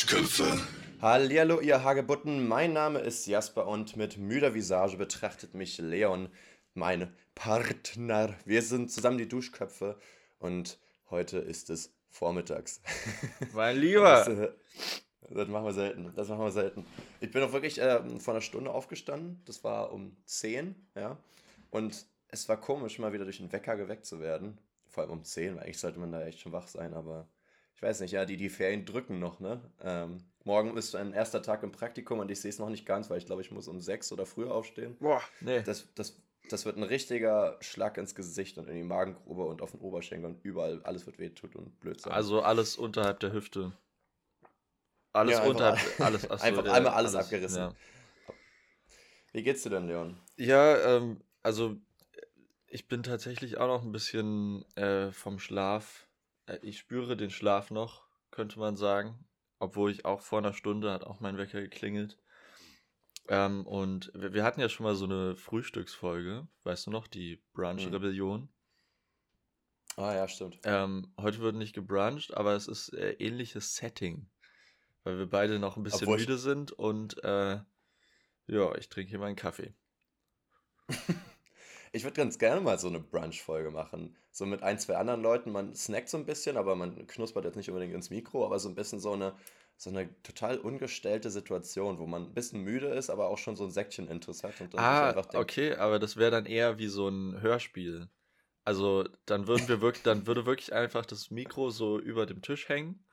Duschköpfe. Hallihallo, ihr Hagebutten. Mein Name ist Jasper und mit müder Visage betrachtet mich Leon, mein Partner. Wir sind zusammen die Duschköpfe und heute ist es vormittags. Mein Lieber. Das, äh, das machen wir selten. Das machen wir selten. Ich bin auch wirklich äh, vor einer Stunde aufgestanden. Das war um 10, ja. Und es war komisch, mal wieder durch den Wecker geweckt zu werden. Vor allem um 10, weil eigentlich sollte man da echt schon wach sein, aber ich weiß nicht, ja, die, die Ferien drücken noch, ne? Ähm, morgen ist ein erster Tag im Praktikum und ich sehe es noch nicht ganz, weil ich glaube, ich muss um 6 oder früher aufstehen. Boah, nee. Das, das, das wird ein richtiger Schlag ins Gesicht und in die Magengrube und auf den Oberschenkel und überall. Alles wird wehtut und blöd sein. Also alles unterhalb der Hüfte. Alles Ja, einfach unterhalb, alles, achso, einfach der- einmal alles abgerissen. Ja, Wie geht's dir denn, Leon? ja ähm, also ich bin tatsächlich auch noch ein bisschen äh, vom Schlaf. Äh, ich spüre den Schlaf noch, könnte man sagen. Obwohl ich auch vor einer Stunde hat auch mein Wecker geklingelt. Ähm, und wir, wir hatten ja schon mal so eine Frühstücksfolge, weißt du noch, die Brunch-Rebellion. Ah, ja, stimmt. Ähm, heute wird nicht gebruncht, aber es ist äh, ähnliches Setting. Weil wir beide noch ein bisschen Obwohl müde sind und äh, ja, ich trinke hier meinen Kaffee. Ich würde ganz gerne mal so eine Brunch-Folge machen. So mit ein, zwei anderen Leuten. Man snackt so ein bisschen, aber man knuspert jetzt nicht unbedingt ins Mikro, aber so ein bisschen so eine, so eine total ungestellte Situation, wo man ein bisschen müde ist, aber auch schon so ein Säckchen Intus hat. Und dann sich Ah, einfach denkt, okay, aber das wäre dann eher wie so ein Hörspiel. Also dann würden wir wirklich, dann würde wirklich einfach das Mikro so über dem Tisch hängen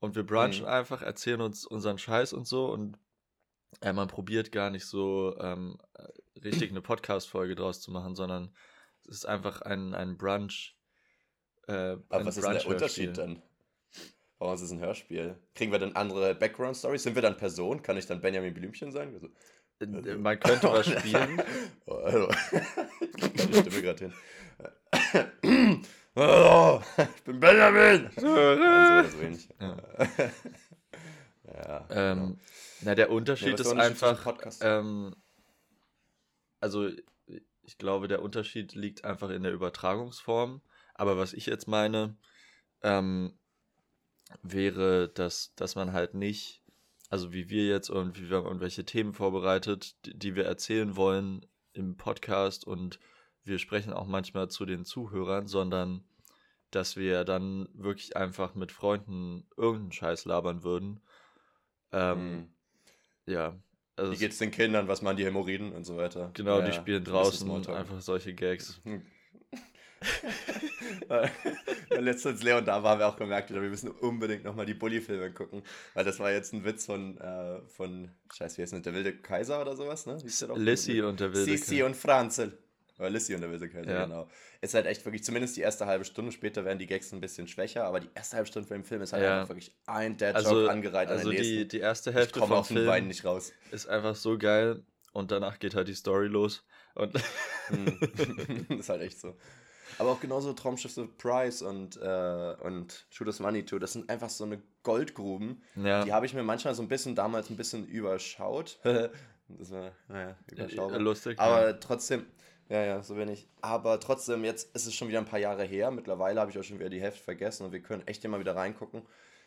und wir brunchen Mhm. einfach, erzählen uns unseren Scheiß und so und äh, man probiert gar nicht so ähm, äh, richtig eine Podcast-Folge draus zu machen, sondern es ist einfach ein, ein Brunch. Äh, Aber ein was ist denn der. Unterschied dann? Warum ist es ein Hörspiel? Kriegen wir dann andere Background-Stories? Sind wir dann Person? Kann ich dann Benjamin Blümchen sein? Also, Äh, Man könnte was spielen. Oh, hallo. Ich Stimme gerade hin. Hallo, ich bin Benjamin! Also, so ähnlich. Ja. Ja, genau. Ähm, na, der Unterschied was ist Unterschied einfach, ähm, also ich glaube, der Unterschied liegt einfach in der Übertragungsform. Aber was ich jetzt meine, ähm, wäre, dass, dass man halt nicht, also wie wir jetzt und wie wir irgendwelche Themen vorbereitet, die, die wir erzählen wollen im Podcast und wir sprechen auch manchmal zu den Zuhörern, sondern dass wir dann wirklich einfach mit Freunden irgendeinen Scheiß labern würden. Ähm, Hm. ja. Also Wie geht's den Kindern? Was machen die Hämorrhoiden und so weiter? Genau, Ja, die spielen draußen einfach solche Gags. Hm. Letztens Leon da war, haben wir auch gemerkt, wir müssen unbedingt nochmal die Bully-Filme gucken. Weil das war jetzt ein Witz von, äh, von Scheiße, wie heißt denn der wilde Kaiser oder sowas, ne? Lissy und der wilde Sissi Kaiser. und Franzel. Oder Lissy und der wilde Kaiser, Ja. genau. Ist halt echt wirklich, zumindest die erste halbe Stunde, später werden die Gags ein bisschen schwächer, aber die erste halbe Stunde von dem Film ist halt Ja. einfach wirklich ein Dad-Joke Also, angereiht also an den die, nächsten. die erste Hälfte vom auf den Beinen Film nicht raus. ist einfach so geil und danach geht halt die Story los. Und Hm. ist halt echt so. Aber auch genauso Traumschiff Surprise und, äh, und Shoot Us Money Too, das sind einfach so eine Goldgruben. ja, Die habe ich mir manchmal so ein bisschen damals ein bisschen überschaut. das war, naja, überschaubar. lustig. Aber ja. trotzdem, ja, ja, so wenig. Aber trotzdem, jetzt ist es schon wieder ein paar Jahre her. Mittlerweile habe ich auch schon wieder die Hälfte vergessen und wir können echt immer wieder reingucken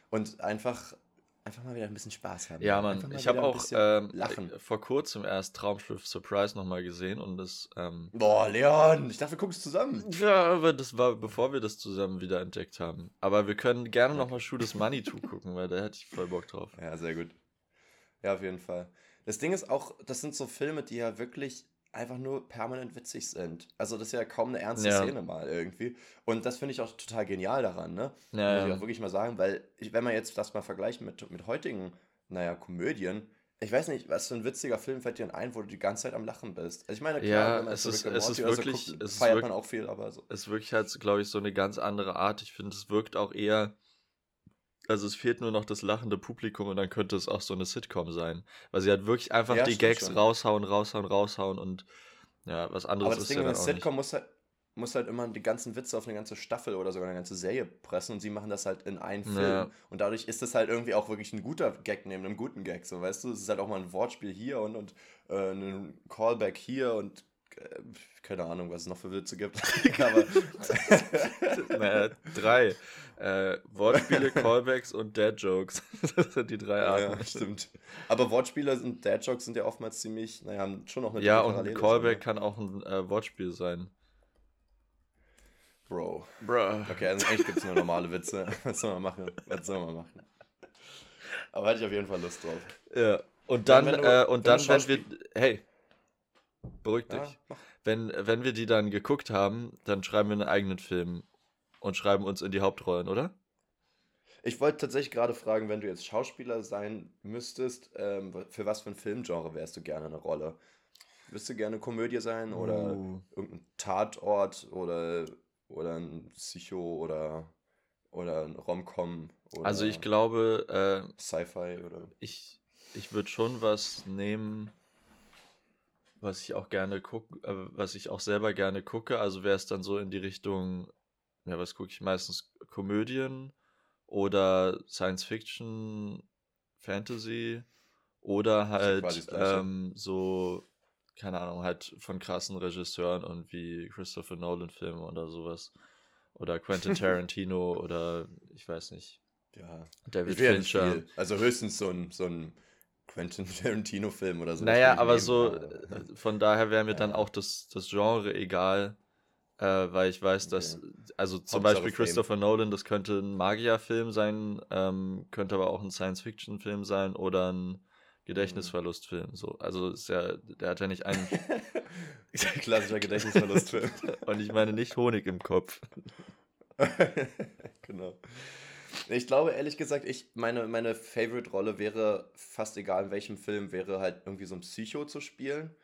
und einfach, einfach mal wieder ein bisschen Spaß haben. Ja, Mann, ich habe auch ähm, lachen. äh, vor kurzem erst Traumschiff Surprise nochmal gesehen und das, ähm, Boah, Leon, ich dachte, wir gucken es zusammen. ja, aber das war, bevor wir das zusammen wieder entdeckt haben. Aber wir können gerne nochmal Shoot Us Money to gucken, weil da hätte ich voll Bock drauf. Ja, sehr gut. Ja, auf jeden Fall. Das Ding ist auch, das sind so Filme, die ja wirklich einfach nur permanent witzig sind. Also das ist ja kaum eine ernste Ja. Szene mal irgendwie. Und das finde ich auch total genial daran, ne? Ja, Muss ich auch wirklich mal sagen, weil ich, wenn man jetzt das mal vergleicht mit, mit heutigen, naja, Komödien, ich weiß nicht, was für ein witziger Film fällt dir ein, wo du die ganze Zeit am Lachen bist. Also ich meine, klar, Ja, wenn man es ist- es ist wirklich- so guckt, es ist feiert wirk- man auch viel, aber so. es wirklich halt, glaube ich, so eine ganz andere Art. Ich finde, es wirkt auch eher. Also es fehlt nur noch das lachende Publikum und dann könnte es auch so eine Sitcom sein. Weil sie halt wirklich einfach Ja, die Gags schon. raushauen, raushauen, raushauen und ja, was anderes Aber das ist Ding ja dann auch nicht. Sitcom muss halt, muss halt immer die ganzen Witze auf eine ganze Staffel oder sogar eine ganze Serie pressen und sie machen das halt in einen Film. Ja. Und dadurch ist es halt irgendwie auch wirklich ein guter Gag neben einem guten Gag, so weißt du? Es ist halt auch mal ein Wortspiel hier und, und äh, ein Callback hier und keine Ahnung, was es noch für Witze gibt. Aber naja, drei. Äh, Wortspiele, Callbacks und Dad-Jokes. Das sind die drei Arten. ja, stimmt. Aber Wortspiele und Dad-Jokes sind ja oftmals ziemlich, naja, haben schon noch eine Ja, und ein Callback kann auch ein äh, Wortspiel sein. Bro. Bruh. Okay, also eigentlich gibt es nur normale Witze. Was soll man machen? Was soll man machen? Aber hatte ich auf jeden Fall Lust drauf. Ja. Und dann, wenn du- äh, wenn und du dann, wenn wir. Hey. Beruhig dich. Ja. Wenn, wenn wir die dann geguckt haben, dann schreiben wir einen eigenen Film und schreiben uns in die Hauptrollen, oder? Ich wollte tatsächlich gerade fragen, wenn du jetzt Schauspieler sein müsstest, ähm, für was für ein Filmgenre wärst du gerne eine Rolle? Würdest du gerne Komödie sein oder Uh. irgendein Tatort oder, oder ein Psycho oder, oder ein Romcom Also ich glaube, äh, Sci-Fi oder ich, ich würde schon was nehmen, was ich auch gerne gucke, äh, was ich auch selber gerne gucke. Also wäre es dann so in die Richtung, ja, was gucke ich meistens? Komödien oder Science Fiction, Fantasy oder halt ähm, so, keine Ahnung, halt von krassen Regisseuren und wie Christopher Nolan Filme oder sowas. Oder Quentin Tarantino oder ich weiß nicht, ja. David Fincher. Also höchstens so ein, so ein Quentin Tarantino-Film oder so. Naja, aber so, aber- äh, von daher wäre mir dann Ja. auch das, das Genre egal, äh, weil ich weiß, dass, also zum Hauptsache Beispiel Fame. Christopher Nolan, das könnte ein Magierfilm sein, ähm, könnte aber auch ein Science-Fiction-Film sein oder ein Gedächtnisverlustfilm. So. Also ist ja, der hat ja nicht einen, Klassischer Gedächtnisverlustfilm. und ich meine nicht Honig im Kopf. genau. Ich glaube, ehrlich gesagt, ich, meine, meine Favorite-Rolle wäre, fast egal in welchem Film, wäre halt irgendwie so ein Psycho zu spielen.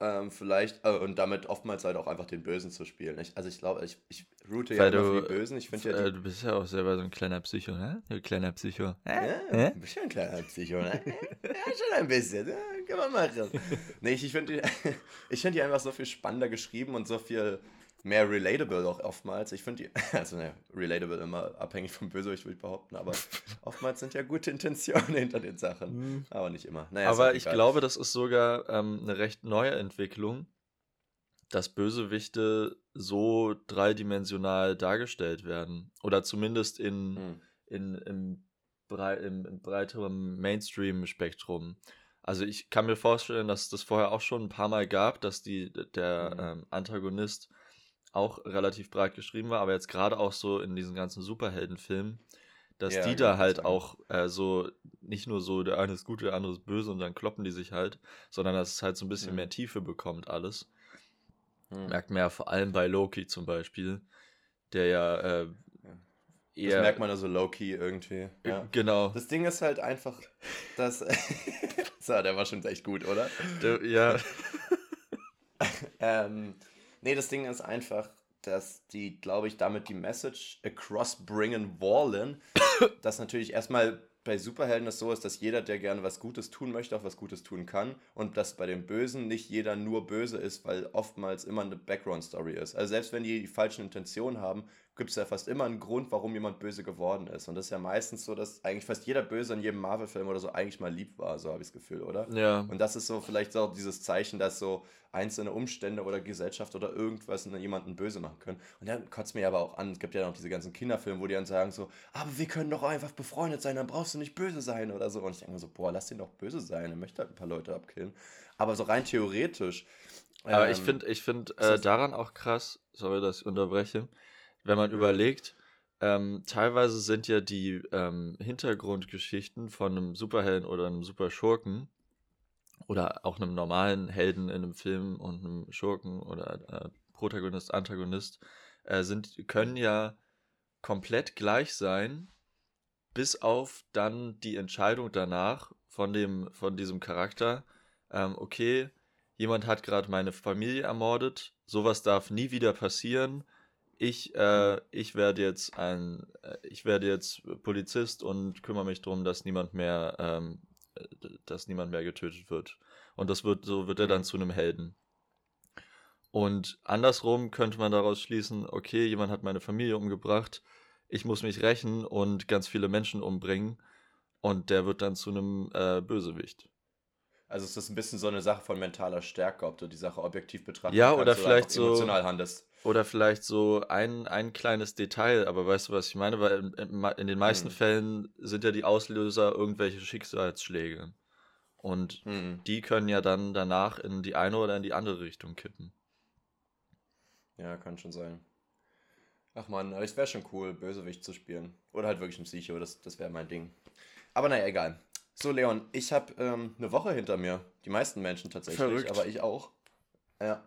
Ähm, vielleicht, äh, und damit oftmals halt auch einfach den Bösen zu spielen. Ich, also ich glaube, ich, ich route ja Weil immer du, für die Bösen. Ich ja, äh, die, du bist ja auch selber so ein kleiner Psycho, ne? Du kleiner Psycho. Hä? ja, du bist ja ein kleiner Psycho, ne? ja, schon ein bisschen. Ja, kann man machen. nee, ich, ich finde die, ich find die einfach so viel spannender geschrieben und so viel mehr relatable auch oftmals. Ich finde die, also ne, relatable immer abhängig vom Bösewicht, würde ich behaupten, aber oftmals sind ja gute Intentionen hinter den Sachen. Aber nicht immer. Naja, Aber ich glaube, das ist sogar ähm, eine recht neue Entwicklung, dass Bösewichte so dreidimensional dargestellt werden. Oder zumindest in, Hm. in, im, brei im, im breiteren Mainstream-Spektrum. Also ich kann mir vorstellen, dass es das vorher auch schon ein paar Mal gab, dass die, der Mhm. ähm, Antagonist auch relativ breit geschrieben war, aber jetzt gerade auch so in diesen ganzen Superheldenfilmen, dass Ja, die da halt sagen. auch äh, so nicht nur so, der eine ist gut, der andere ist böse und dann kloppen die sich halt, sondern dass es halt so ein bisschen Mhm. mehr Tiefe bekommt alles. Hm. Merkt man ja vor allem bei Loki zum Beispiel, der ja äh, Das eher. merkt man also low-key irgendwie. Ja. Genau. Das Ding ist halt einfach, dass. so, der war schon echt gut, oder? Der, ja. Ähm, nee, das Ding ist einfach, dass die, glaube ich, damit die Message across bringen wollen, dass natürlich erstmal bei Superhelden es so ist, dass jeder, der gerne was Gutes tun möchte, auch was Gutes tun kann und dass bei den Bösen nicht jeder nur böse ist, weil oftmals immer eine Background-Story ist. Also selbst wenn die die falschen Intentionen haben, gibt es ja fast immer einen Grund, warum jemand böse geworden ist. Und das ist ja meistens so, dass eigentlich fast jeder Böse in jedem Marvel-Film oder so eigentlich mal lieb war, so habe ich das Gefühl, oder? Ja. Und das ist so vielleicht so dieses Zeichen, dass so einzelne Umstände oder Gesellschaft oder irgendwas jemanden böse machen können. Und dann kotzt mir aber auch an, es gibt ja noch diese ganzen Kinderfilme, wo die dann sagen so, aber wir können doch einfach befreundet sein, dann brauchst du nicht böse sein oder so. Und ich denke mir so, boah, lass den doch böse sein, er möchte halt ein paar Leute abkillen. Aber so rein theoretisch. Aber ich ähm, finde ich find, äh, daran auch krass, sorry, dass ich unterbreche, wenn man überlegt, ähm, teilweise sind ja die ähm, Hintergrundgeschichten von einem Superhelden oder einem Superschurken oder auch einem normalen Helden in einem Film und einem Schurken oder äh, Protagonist, Antagonist, äh, sind, können ja komplett gleich sein, bis auf dann die Entscheidung danach von dem, von diesem Charakter, ähm, okay, jemand hat gerade meine Familie ermordet, sowas darf nie wieder passieren. Ich, äh, ich werde jetzt ein, äh, ich werde jetzt Polizist und kümmere mich darum, dass niemand mehr, ähm, äh, dass niemand mehr getötet wird. Und das wird, so wird er dann Mhm. zu einem Helden. Und andersrum könnte man daraus schließen, okay, jemand hat meine Familie umgebracht, ich muss mich rächen und ganz viele Menschen umbringen und der wird dann zu einem äh, Bösewicht. Also es ist ein bisschen so eine Sache von mentaler Stärke, ob du die Sache objektiv betrachtest ja, oder vielleicht so emotional handelst. Oder vielleicht so ein, ein kleines Detail, aber weißt du, was ich meine? Weil in, in den meisten hm. Fällen sind ja die Auslöser irgendwelche Schicksalsschläge. Und hm. die können ja dann danach in die eine oder in die andere Richtung kippen. Ja, kann schon sein. Ach man, es wäre schon cool, Bösewicht zu spielen. Oder halt wirklich ein Psycho, das, das wäre mein Ding. Aber naja, egal. So, Leon, ich habe ähm, eine Woche hinter mir. Die meisten Menschen tatsächlich, Verrückt. aber ich auch. Ja.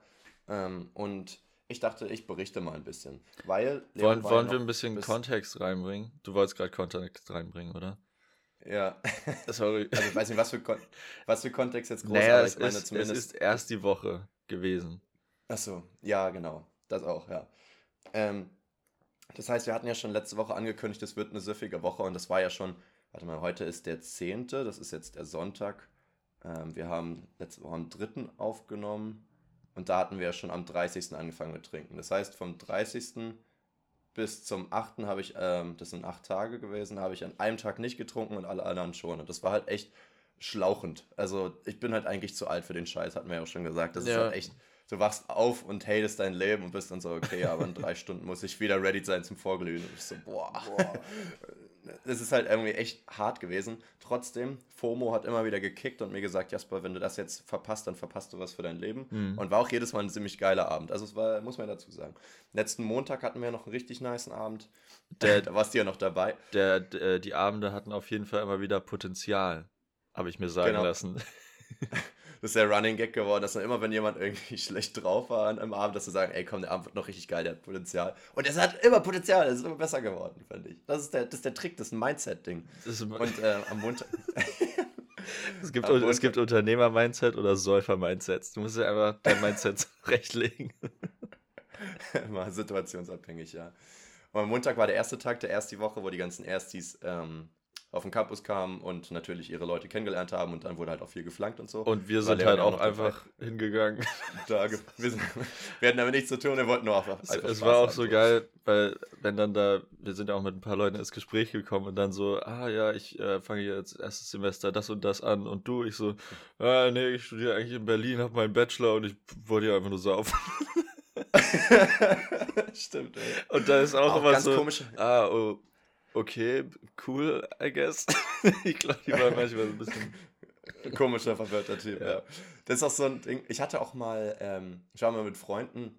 Ähm, und ich dachte, ich berichte mal ein bisschen. Weil. Wollen, wollen wir ein bisschen Kontext reinbringen? Du wolltest gerade Kontext reinbringen, oder? Ja. Sorry. Also ich weiß nicht, was für, Kon was für Kontext jetzt groß naja, aber ich meine ist, zumindest. Es ist erst die Woche gewesen. Ach so, ja, genau. Das auch, ja. Ähm, das heißt, wir hatten ja schon letzte Woche angekündigt, es wird eine süffige Woche und das war ja schon, warte mal, heute ist der 10., das ist jetzt der Sonntag. Ähm, wir haben letzte Woche am 3. aufgenommen und da hatten wir ja schon am 30. angefangen mit Trinken. Das heißt, vom 30. bis zum 8. habe ich, ähm, das sind acht Tage gewesen, habe ich an einem Tag nicht getrunken und alle anderen schon. Und das war halt echt schlauchend. Also ich bin halt eigentlich zu alt für den Scheiß, hatten wir ja auch schon gesagt. Das ja. ist halt echt du wachst auf und hatest dein Leben und bist dann so, okay, aber in drei Stunden muss ich wieder ready sein zum Vorglühen. Und ich so, boah. boah. Das ist halt irgendwie echt hart gewesen. Trotzdem, FOMO hat immer wieder gekickt und mir gesagt, Jasper, wenn du das jetzt verpasst, dann verpasst du was für dein Leben. Mhm. Und war auch jedes Mal ein ziemlich geiler Abend. Also es war, muss man dazu sagen. Letzten Montag hatten wir noch einen richtig niceen Abend. Der, da warst du ja noch dabei. Der, der, die Abende hatten auf jeden Fall immer wieder Potenzial, habe ich mir sagen genau. lassen. das ist der Running Gag geworden, dass dann immer, wenn jemand irgendwie schlecht drauf war an einem Abend, dass sie sagen, ey komm, der Abend wird noch richtig geil, der hat Potenzial. Und es hat immer Potenzial, es ist immer besser geworden, finde ich. Das ist der, das ist der Trick, das ist ein Mindset-Ding. Und äh, am Montag. es gibt, es gibt Unternehmer-Mindset oder Säufer-Mindsets. Du musst ja einfach dein Mindset rechtlegen. Mal situationsabhängig, ja. Und am Montag war der erste Tag der ersten Woche, wo die ganzen Erstis ähm, auf den Campus kamen und natürlich ihre Leute kennengelernt haben und dann wurde halt auch viel geflankt und so. Und wir sind halt auch einfach dabei. hingegangen. Da, wir, sind, wir hatten damit nichts zu tun, wir wollten nur einfach. Es, es war auch so geil, weil wenn dann da, wir sind ja auch mit ein paar Leuten ins Gespräch gekommen und dann so, ah ja, ich äh, fange jetzt erstes Semester das und das an und du, ich so, ah nee, ich studiere eigentlich in Berlin, habe meinen Bachelor und ich wollte ja einfach nur saufen. Stimmt, ey. Und da ist auch, auch immer so, komisch. ah, oh, okay, cool, I guess. ich glaube, die war manchmal so ein bisschen komischer, verwirrter Typ, ja. ja. Das ist auch so ein Ding. Ich hatte auch mal, ähm, ich war mal mit Freunden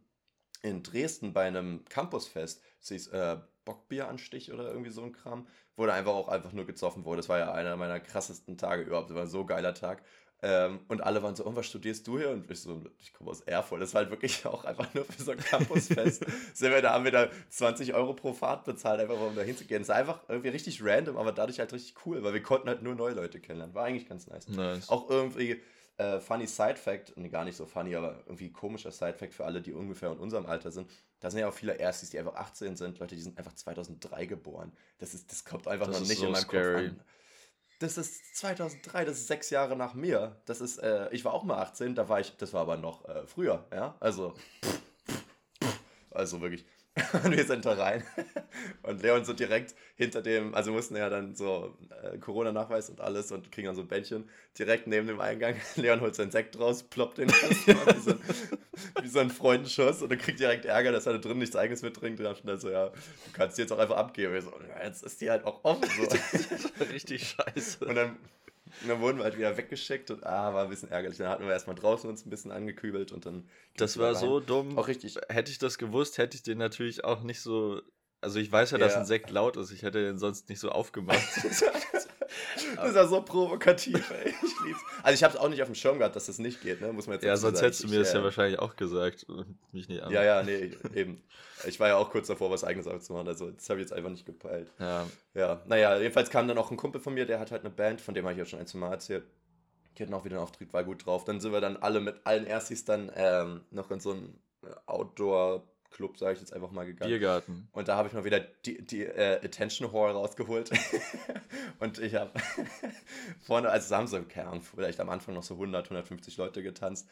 in Dresden bei einem Campusfest. Das hieß äh, Bockbieranstich oder irgendwie so ein Kram, wo da einfach auch einfach nur gezoffen wurde. Das war ja einer meiner krassesten Tage überhaupt. Das war so ein geiler Tag. Ähm, und alle waren so, oh, was studierst du hier? Und ich so, ich komme aus Erfurt. Das war halt wirklich auch einfach nur für so ein Campusfest. Sind wir da, haben wir da 20 Euro pro Fahrt bezahlt, einfach um da hinzugehen. Das ist einfach irgendwie richtig random, aber dadurch halt richtig cool, weil wir konnten halt nur neue Leute kennenlernen. War eigentlich ganz nice. nice. Auch irgendwie äh, funny Side-Fact, nee, gar nicht so funny, aber irgendwie komischer Side-Fact für alle, die ungefähr in unserem Alter sind. Da sind ja auch viele Erstis, die einfach 18 sind, Leute, die sind einfach 2003 geboren. Das, ist, das kommt einfach das noch nicht so in meinem scary. Kopf an. Das ist 2003, das ist sechs Jahre nach mir. Das ist, äh, ich war auch mal 18, da war ich, das war aber noch äh, früher, ja. Also, also wirklich. Und wir sind da rein. Und Leon so direkt hinter dem, also mussten ja dann so äh, Corona-Nachweis und alles und kriegen dann so ein Bändchen direkt neben dem Eingang. Leon holt seinen Sekt raus, ploppt den wie, so ein, wie so ein Freundenschuss und er kriegt direkt Ärger, dass er da drin nichts eigenes mittrinkt. Und dann so, ja, du kannst die jetzt auch einfach abgeben. So, jetzt ist die halt auch offen. So. richtig scheiße. Und dann und dann wurden wir halt wieder weggeschickt und ah, war ein bisschen ärgerlich. Dann hatten wir erstmal draußen uns ein bisschen angekübelt und dann. Das war so dumm. Auch richtig. Hätte ich das gewusst, hätte ich den natürlich auch nicht so. Also ich weiß ja, dass ein Sekt laut ist. Ich hätte den sonst nicht so aufgemacht. das ist ja so provokativ, ey. Ich lieb's. Also ich habe es auch nicht auf dem Schirm gehabt, dass das nicht geht, ne? Muss man jetzt Ja, sonst sagen. hättest du mir ich, das ja äh, wahrscheinlich auch gesagt und mich nicht an. Ja, ja, nee, eben. Ich war ja auch kurz davor, was eigenes aufzumachen, also das habe ich jetzt einfach nicht gepeilt. Ja. Ja, naja, jedenfalls kam dann auch ein Kumpel von mir, der hat halt eine Band, von dem habe ich ja schon ein, zwei Mal erzählt. Die hatten auch wieder einen Auftritt, war gut drauf. Dann sind wir dann alle mit allen Erstis dann ähm, noch in so einem Outdoor- Club, sage ich jetzt einfach mal gegangen. Biergarten. Und da habe ich mal wieder die, die äh, Attention Hall rausgeholt. und ich habe vorne, also haben so, Ahnung, vielleicht am Anfang noch so 100, 150 Leute getanzt.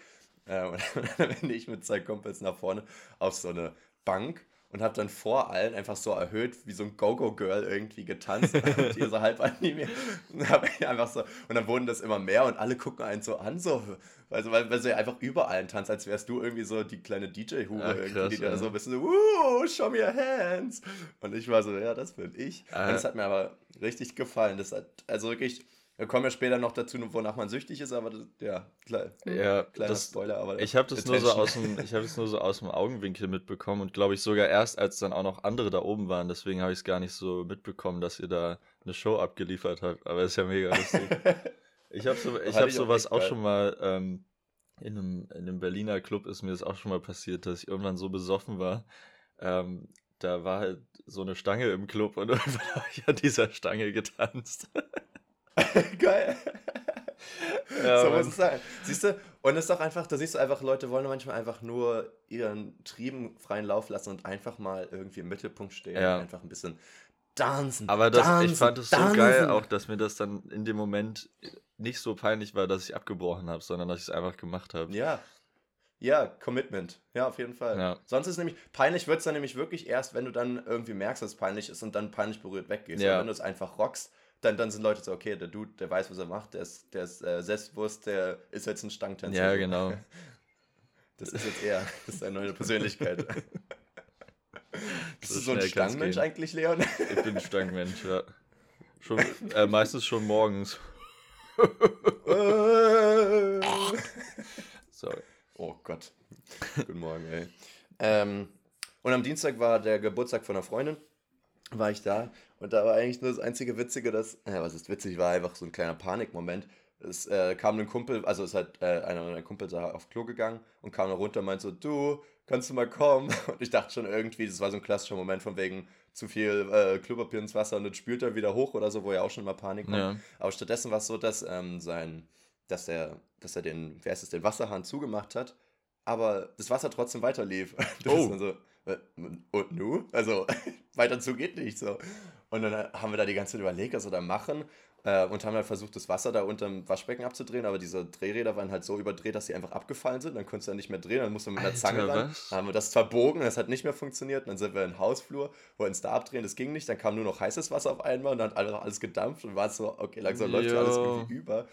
Äh, und dann bin ich mit zwei Kumpels nach vorne auf so eine Bank und habe dann vor allen einfach so erhöht wie so ein Go-Go-Girl irgendwie getanzt und hier so halb animiert. Und, hab ich einfach so, und dann wurden das immer mehr und alle gucken einen so an, so, also, weil, weil sie einfach überall tanzt, als wärst du irgendwie so die kleine DJ-Hure Ah, irgendwie, krass, die da ja. so ein bisschen so, show me your hands. Und ich war so, ja, das bin ich. Ah. Und das hat mir aber richtig gefallen. Das hat, also wirklich, wir kommen ja später noch dazu, wonach man süchtig ist, aber das, ja, klar, Ja, kleiner das, Spoiler, aber ich habe das nur so aus dem, ich habe das nur so aus dem Augenwinkel mitbekommen und glaube ich sogar erst, als dann auch noch andere da oben waren. Deswegen habe ich es gar nicht so mitbekommen, dass ihr da eine Show abgeliefert habt. Aber ist ja mega lustig. Ich habe so, ich hab auch sowas auch geil. schon mal ähm, in, einem, in einem Berliner Club ist mir das auch schon mal passiert, dass ich irgendwann so besoffen war. Ähm, da war halt so eine Stange im Club und irgendwann habe ich an dieser Stange getanzt. Geil. Ja, so muss es sein. Siehst du, und es ist doch einfach, da siehst du einfach, Leute wollen manchmal einfach nur ihren Trieben freien Lauf lassen und einfach mal irgendwie im Mittelpunkt stehen Ja. und einfach ein bisschen tanzen. Aber das, tanzen, ich fand es so tanzen. geil, auch dass mir das dann in dem Moment nicht so peinlich war, dass ich abgebrochen habe, sondern dass ich es einfach gemacht habe. Ja. Ja, Commitment. Ja, auf jeden Fall. Ja. Sonst ist nämlich, peinlich wird es dann nämlich wirklich erst, wenn du dann irgendwie merkst, dass es peinlich ist und dann peinlich berührt weggehst. Ja. Aber wenn du es einfach rockst, dann, dann sind Leute so, okay, der Dude, der weiß, was er macht, der ist, der ist äh, selbstbewusst, der ist jetzt ein Stangtänzer. Ja, genau. Das ist jetzt er. Das ist seine neue Persönlichkeit. Bist So du so ein Stangenmensch eigentlich, Leon? Ich bin ein Stankmensch, ja. Schon, äh, meistens schon morgens. Sorry. oh Gott. Guten Morgen, ey. Ähm, und am Dienstag war der Geburtstag von einer Freundin. War ich da. Und da war eigentlich nur das einzige Witzige, dass, ja, was ist witzig, war einfach so ein kleiner Panikmoment. Es äh, kam ein Kumpel, also es hat äh, einer meiner Kumpels auf Klo gegangen und kam dann runter und meinte so, du, kannst du mal kommen? Und ich dachte schon irgendwie, das war so ein klassischer Moment von wegen zu viel äh, Klopapier ins Wasser und dann spült er wieder hoch oder so, wo ja auch schon mal Panik kommt. Ja. Aber stattdessen war es so, dass ähm, sein, dass er, dass er den, wer ist es, den Wasserhahn zugemacht hat, aber das Wasser trotzdem weiter lief. Das Oh. ist dann so, äh, und nu? Also weiter zu geht nicht so. Und dann äh, haben wir da die ganze Zeit überlegt, was wir da machen. Äh, und haben halt versucht, das Wasser da unterm Waschbecken abzudrehen, aber diese Drehräder waren halt so überdreht, dass sie einfach abgefallen sind. Dann konntest du ja nicht mehr drehen, dann mussten wir mit Alter, Zange ran. was? Dann haben wir das verbogen, das hat nicht mehr funktioniert. Dann sind wir in den Hausflur, wollten es da abdrehen, das ging nicht. Dann kam nur noch heißes Wasser auf einmal und dann hat alles, alles gedampft und war so, okay, langsam läuft alles irgendwie über.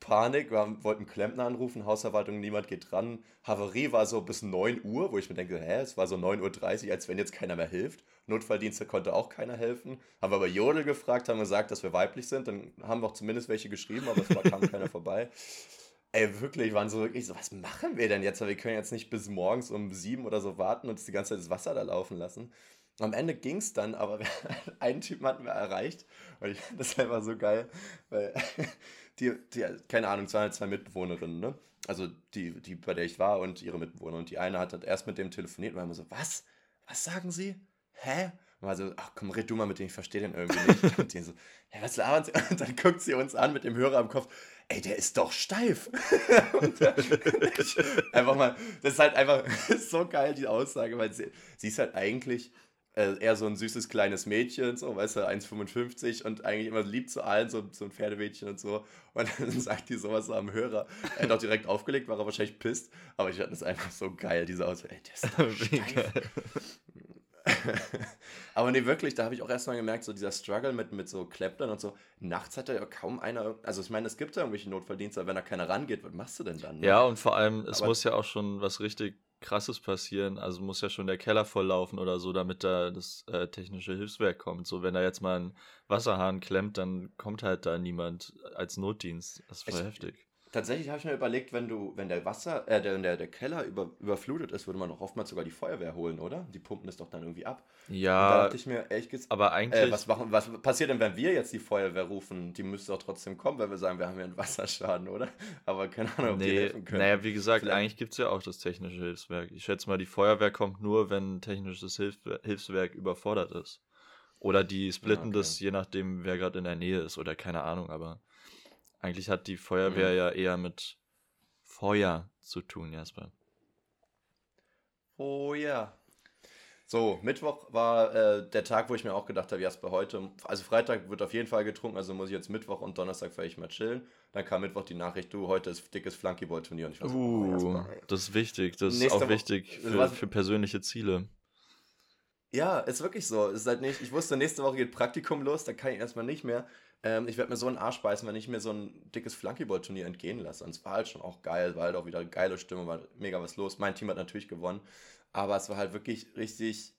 Panik, wir haben, wollten Klempner anrufen, Hausverwaltung, niemand geht dran. Havarie war so bis 9 Uhr, wo ich mir denke, hä, es war so 9.30 Uhr, als wenn jetzt keiner mehr hilft. Notfalldienste konnte auch keiner helfen. Haben wir aber Jodel gefragt, haben gesagt, dass wir weiblich sind. Dann haben wir auch zumindest welche geschrieben, aber es war, kam keiner vorbei. Ey, wirklich, waren so wirklich so, was machen wir denn jetzt? Weil wir können jetzt nicht bis morgens um sieben oder so warten und uns die ganze Zeit das Wasser da laufen lassen. Am Ende ging es dann, aber wir, einen Typen hatten wir erreicht. Und ich fand das einfach so geil, weil die, die keine Ahnung, es waren halt zwei Mitbewohnerinnen, ne? Also die, die, bei der ich war und ihre Mitbewohner. Und die eine hat halt erst mit dem telefoniert und war immer so, was? Was sagen sie? Hä? Und war so, ach komm, red du mal mit dem, ich verstehe den irgendwie nicht. Und die so, ja, was labern sie? Und dann guckt sie uns an mit dem Hörer am Kopf, ey, der ist doch steif. dann, einfach mal, das ist halt einfach so geil, die Aussage, weil sie, sie ist halt eigentlich äh, eher so ein süßes kleines Mädchen, so, weißt du, 1,55 und eigentlich immer lieb zu allen, so, so ein Pferdemädchen und so. Und dann sagt die sowas so am Hörer. Er hat auch direkt aufgelegt, war er wahrscheinlich pisst, aber ich fand das einfach so geil, diese Aussage, ey, der ist doch steif. Aber nee, wirklich, da habe ich auch erstmal gemerkt, so dieser Struggle mit, mit so Kleppern und so. Nachts hat da ja kaum einer, also ich meine, es gibt ja irgendwelche Notfalldienste, aber wenn da keiner rangeht, was machst du denn dann? ne? Ja, und vor allem, es Aber- muss ja auch schon was richtig krasses passieren. Also muss ja schon der Keller volllaufen oder so, damit da das äh, technische Hilfswerk kommt. So, wenn da jetzt mal ein Wasserhahn klemmt, dann kommt halt da niemand als Notdienst. Das ist voll Ich- heftig. Tatsächlich habe ich mir überlegt, wenn du, wenn der Wasser, äh, der, der, der Keller über, überflutet ist, würde man doch oftmals sogar die Feuerwehr holen, oder? Die pumpen das doch dann irgendwie ab. Und da Ja, dachte ich mir, ehrlich gesagt, aber eigentlich. äh, was, machen, was passiert denn, wenn wir jetzt die Feuerwehr rufen? Die müsste doch trotzdem kommen, wenn wir sagen, wir haben hier einen Wasserschaden, oder? Aber keine Ahnung, ob die Nee, helfen können. naja, wie gesagt, Vielleicht- eigentlich gibt es ja auch das technische Hilfswerk. Ich schätze mal, die Feuerwehr kommt nur, wenn technisches Hilf Hilfswerk überfordert ist. Oder die splitten okay. das, je nachdem, wer gerade in der Nähe ist oder keine Ahnung, aber eigentlich hat die Feuerwehr Mhm. ja eher mit Feuer zu tun, Jasper. Oh ja. So, Mittwoch war äh, der Tag, wo ich mir auch gedacht habe, Jasper, heute, also Freitag wird auf jeden Fall getrunken, also muss ich jetzt Mittwoch und Donnerstag vielleicht mal chillen. Dann kam Mittwoch die Nachricht, du, heute ist dickes Flunkyball-Turnier und ich so, oh, Uh, Jasper. das ist wichtig. Das ist auch wichtig für, Was- für persönliche Ziele. Ja, ist wirklich so. Ist halt nicht, ich wusste, nächste Woche geht Praktikum los, da kann ich erstmal nicht mehr. Ähm, ich werde mir so einen Arsch beißen, wenn ich mir so ein dickes Flunkyball-Turnier entgehen lasse. Und es war halt schon auch geil, war halt auch wieder geile Stimme, war mega was los. Mein Team hat natürlich gewonnen, aber es war halt wirklich richtig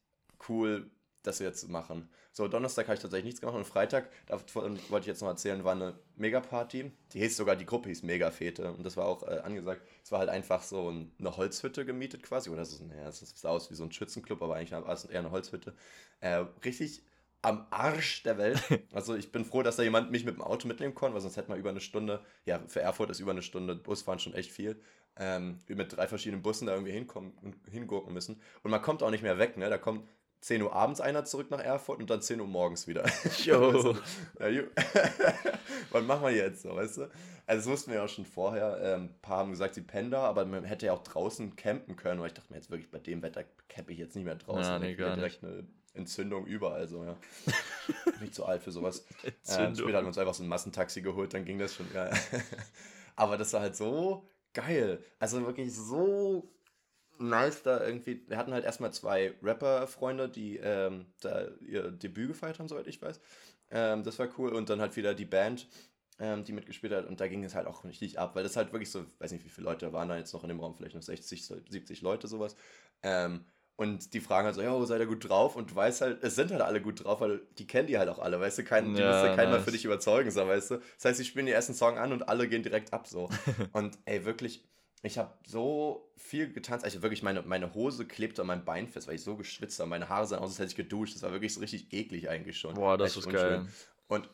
cool, das jetzt machen. So, Donnerstag habe ich tatsächlich nichts gemacht und Freitag, davon wollte ich jetzt noch erzählen, war eine Mega-Party. Die hieß sogar, die Gruppe hieß Mega-Fete und das war auch äh, angesagt. Es war halt einfach so eine Holzhütte gemietet quasi, oder so, naja, es sah aus wie so ein Schützenclub, aber eigentlich war es eher eine Holzhütte. Äh, richtig am Arsch der Welt. Also ich bin froh, dass da jemand mich mit dem Auto mitnehmen konnte, weil sonst hätte man über eine Stunde, ja, für Erfurt ist über eine Stunde Busfahren schon echt viel, ähm, mit drei verschiedenen Bussen da irgendwie hinkommen, hingurken müssen. Und man kommt auch nicht mehr weg, ne? Da kommt 10 Uhr abends einer zurück nach Erfurt und dann 10 Uhr morgens wieder. Jo. Was machen wir jetzt so, weißt du? Also das wussten wir ja auch schon vorher. Ähm, ein paar haben gesagt, sie pennen da, aber man hätte ja auch draußen campen können. Aber ich dachte mir jetzt wirklich, bei dem Wetter campe ich jetzt nicht mehr draußen. Ja, nee, gar direkt nicht. eine Entzündung überall so, ja. nicht zu alt für sowas. Äh, später haben wir uns einfach so ein Massentaxi geholt, dann ging das schon. Ja. aber das war halt so geil. Also wirklich so nice da irgendwie. Wir hatten halt erstmal zwei Rapper-Freunde, die ähm, da ihr Debüt gefeiert haben, soweit ich weiß. Ähm, das war cool. Und dann halt wieder die Band, ähm, die mitgespielt hat. Und da ging es halt auch richtig ab, weil das halt wirklich so, weiß nicht, wie viele Leute waren da jetzt noch in dem Raum, vielleicht noch 60, 70 Leute, sowas. Ähm, und die fragen halt so, ja, wo seid ihr gut drauf? Und du weißt halt, es sind halt alle gut drauf, weil die kennen die halt auch alle, weißt du? Kein, die ja, musste keiner nice. für dich überzeugen, so, weißt du? Das heißt, sie spielen den ersten Song an und alle gehen direkt ab, so. und ey, wirklich, ich habe so viel getanzt. Also wirklich, meine, meine Hose klebte an meinem Bein fest, weil ich so geschwitzt habe. Meine Haare sahen aus, als hätte ich geduscht. Das war wirklich so richtig eklig eigentlich schon. Boah, das Echt ist unschön. geil. Und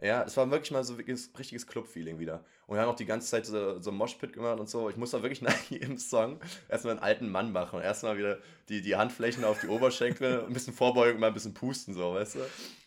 ja, es war wirklich mal so ein richtiges Club-Feeling wieder. Und wir haben auch die ganze Zeit so, so Moshpit gemacht und so. Ich muss da wirklich nach jedem Song erstmal einen alten Mann machen und erstmal wieder die, die Handflächen auf die Oberschenkel, ein bisschen vorbeugen, mal ein bisschen pusten, so, weißt du?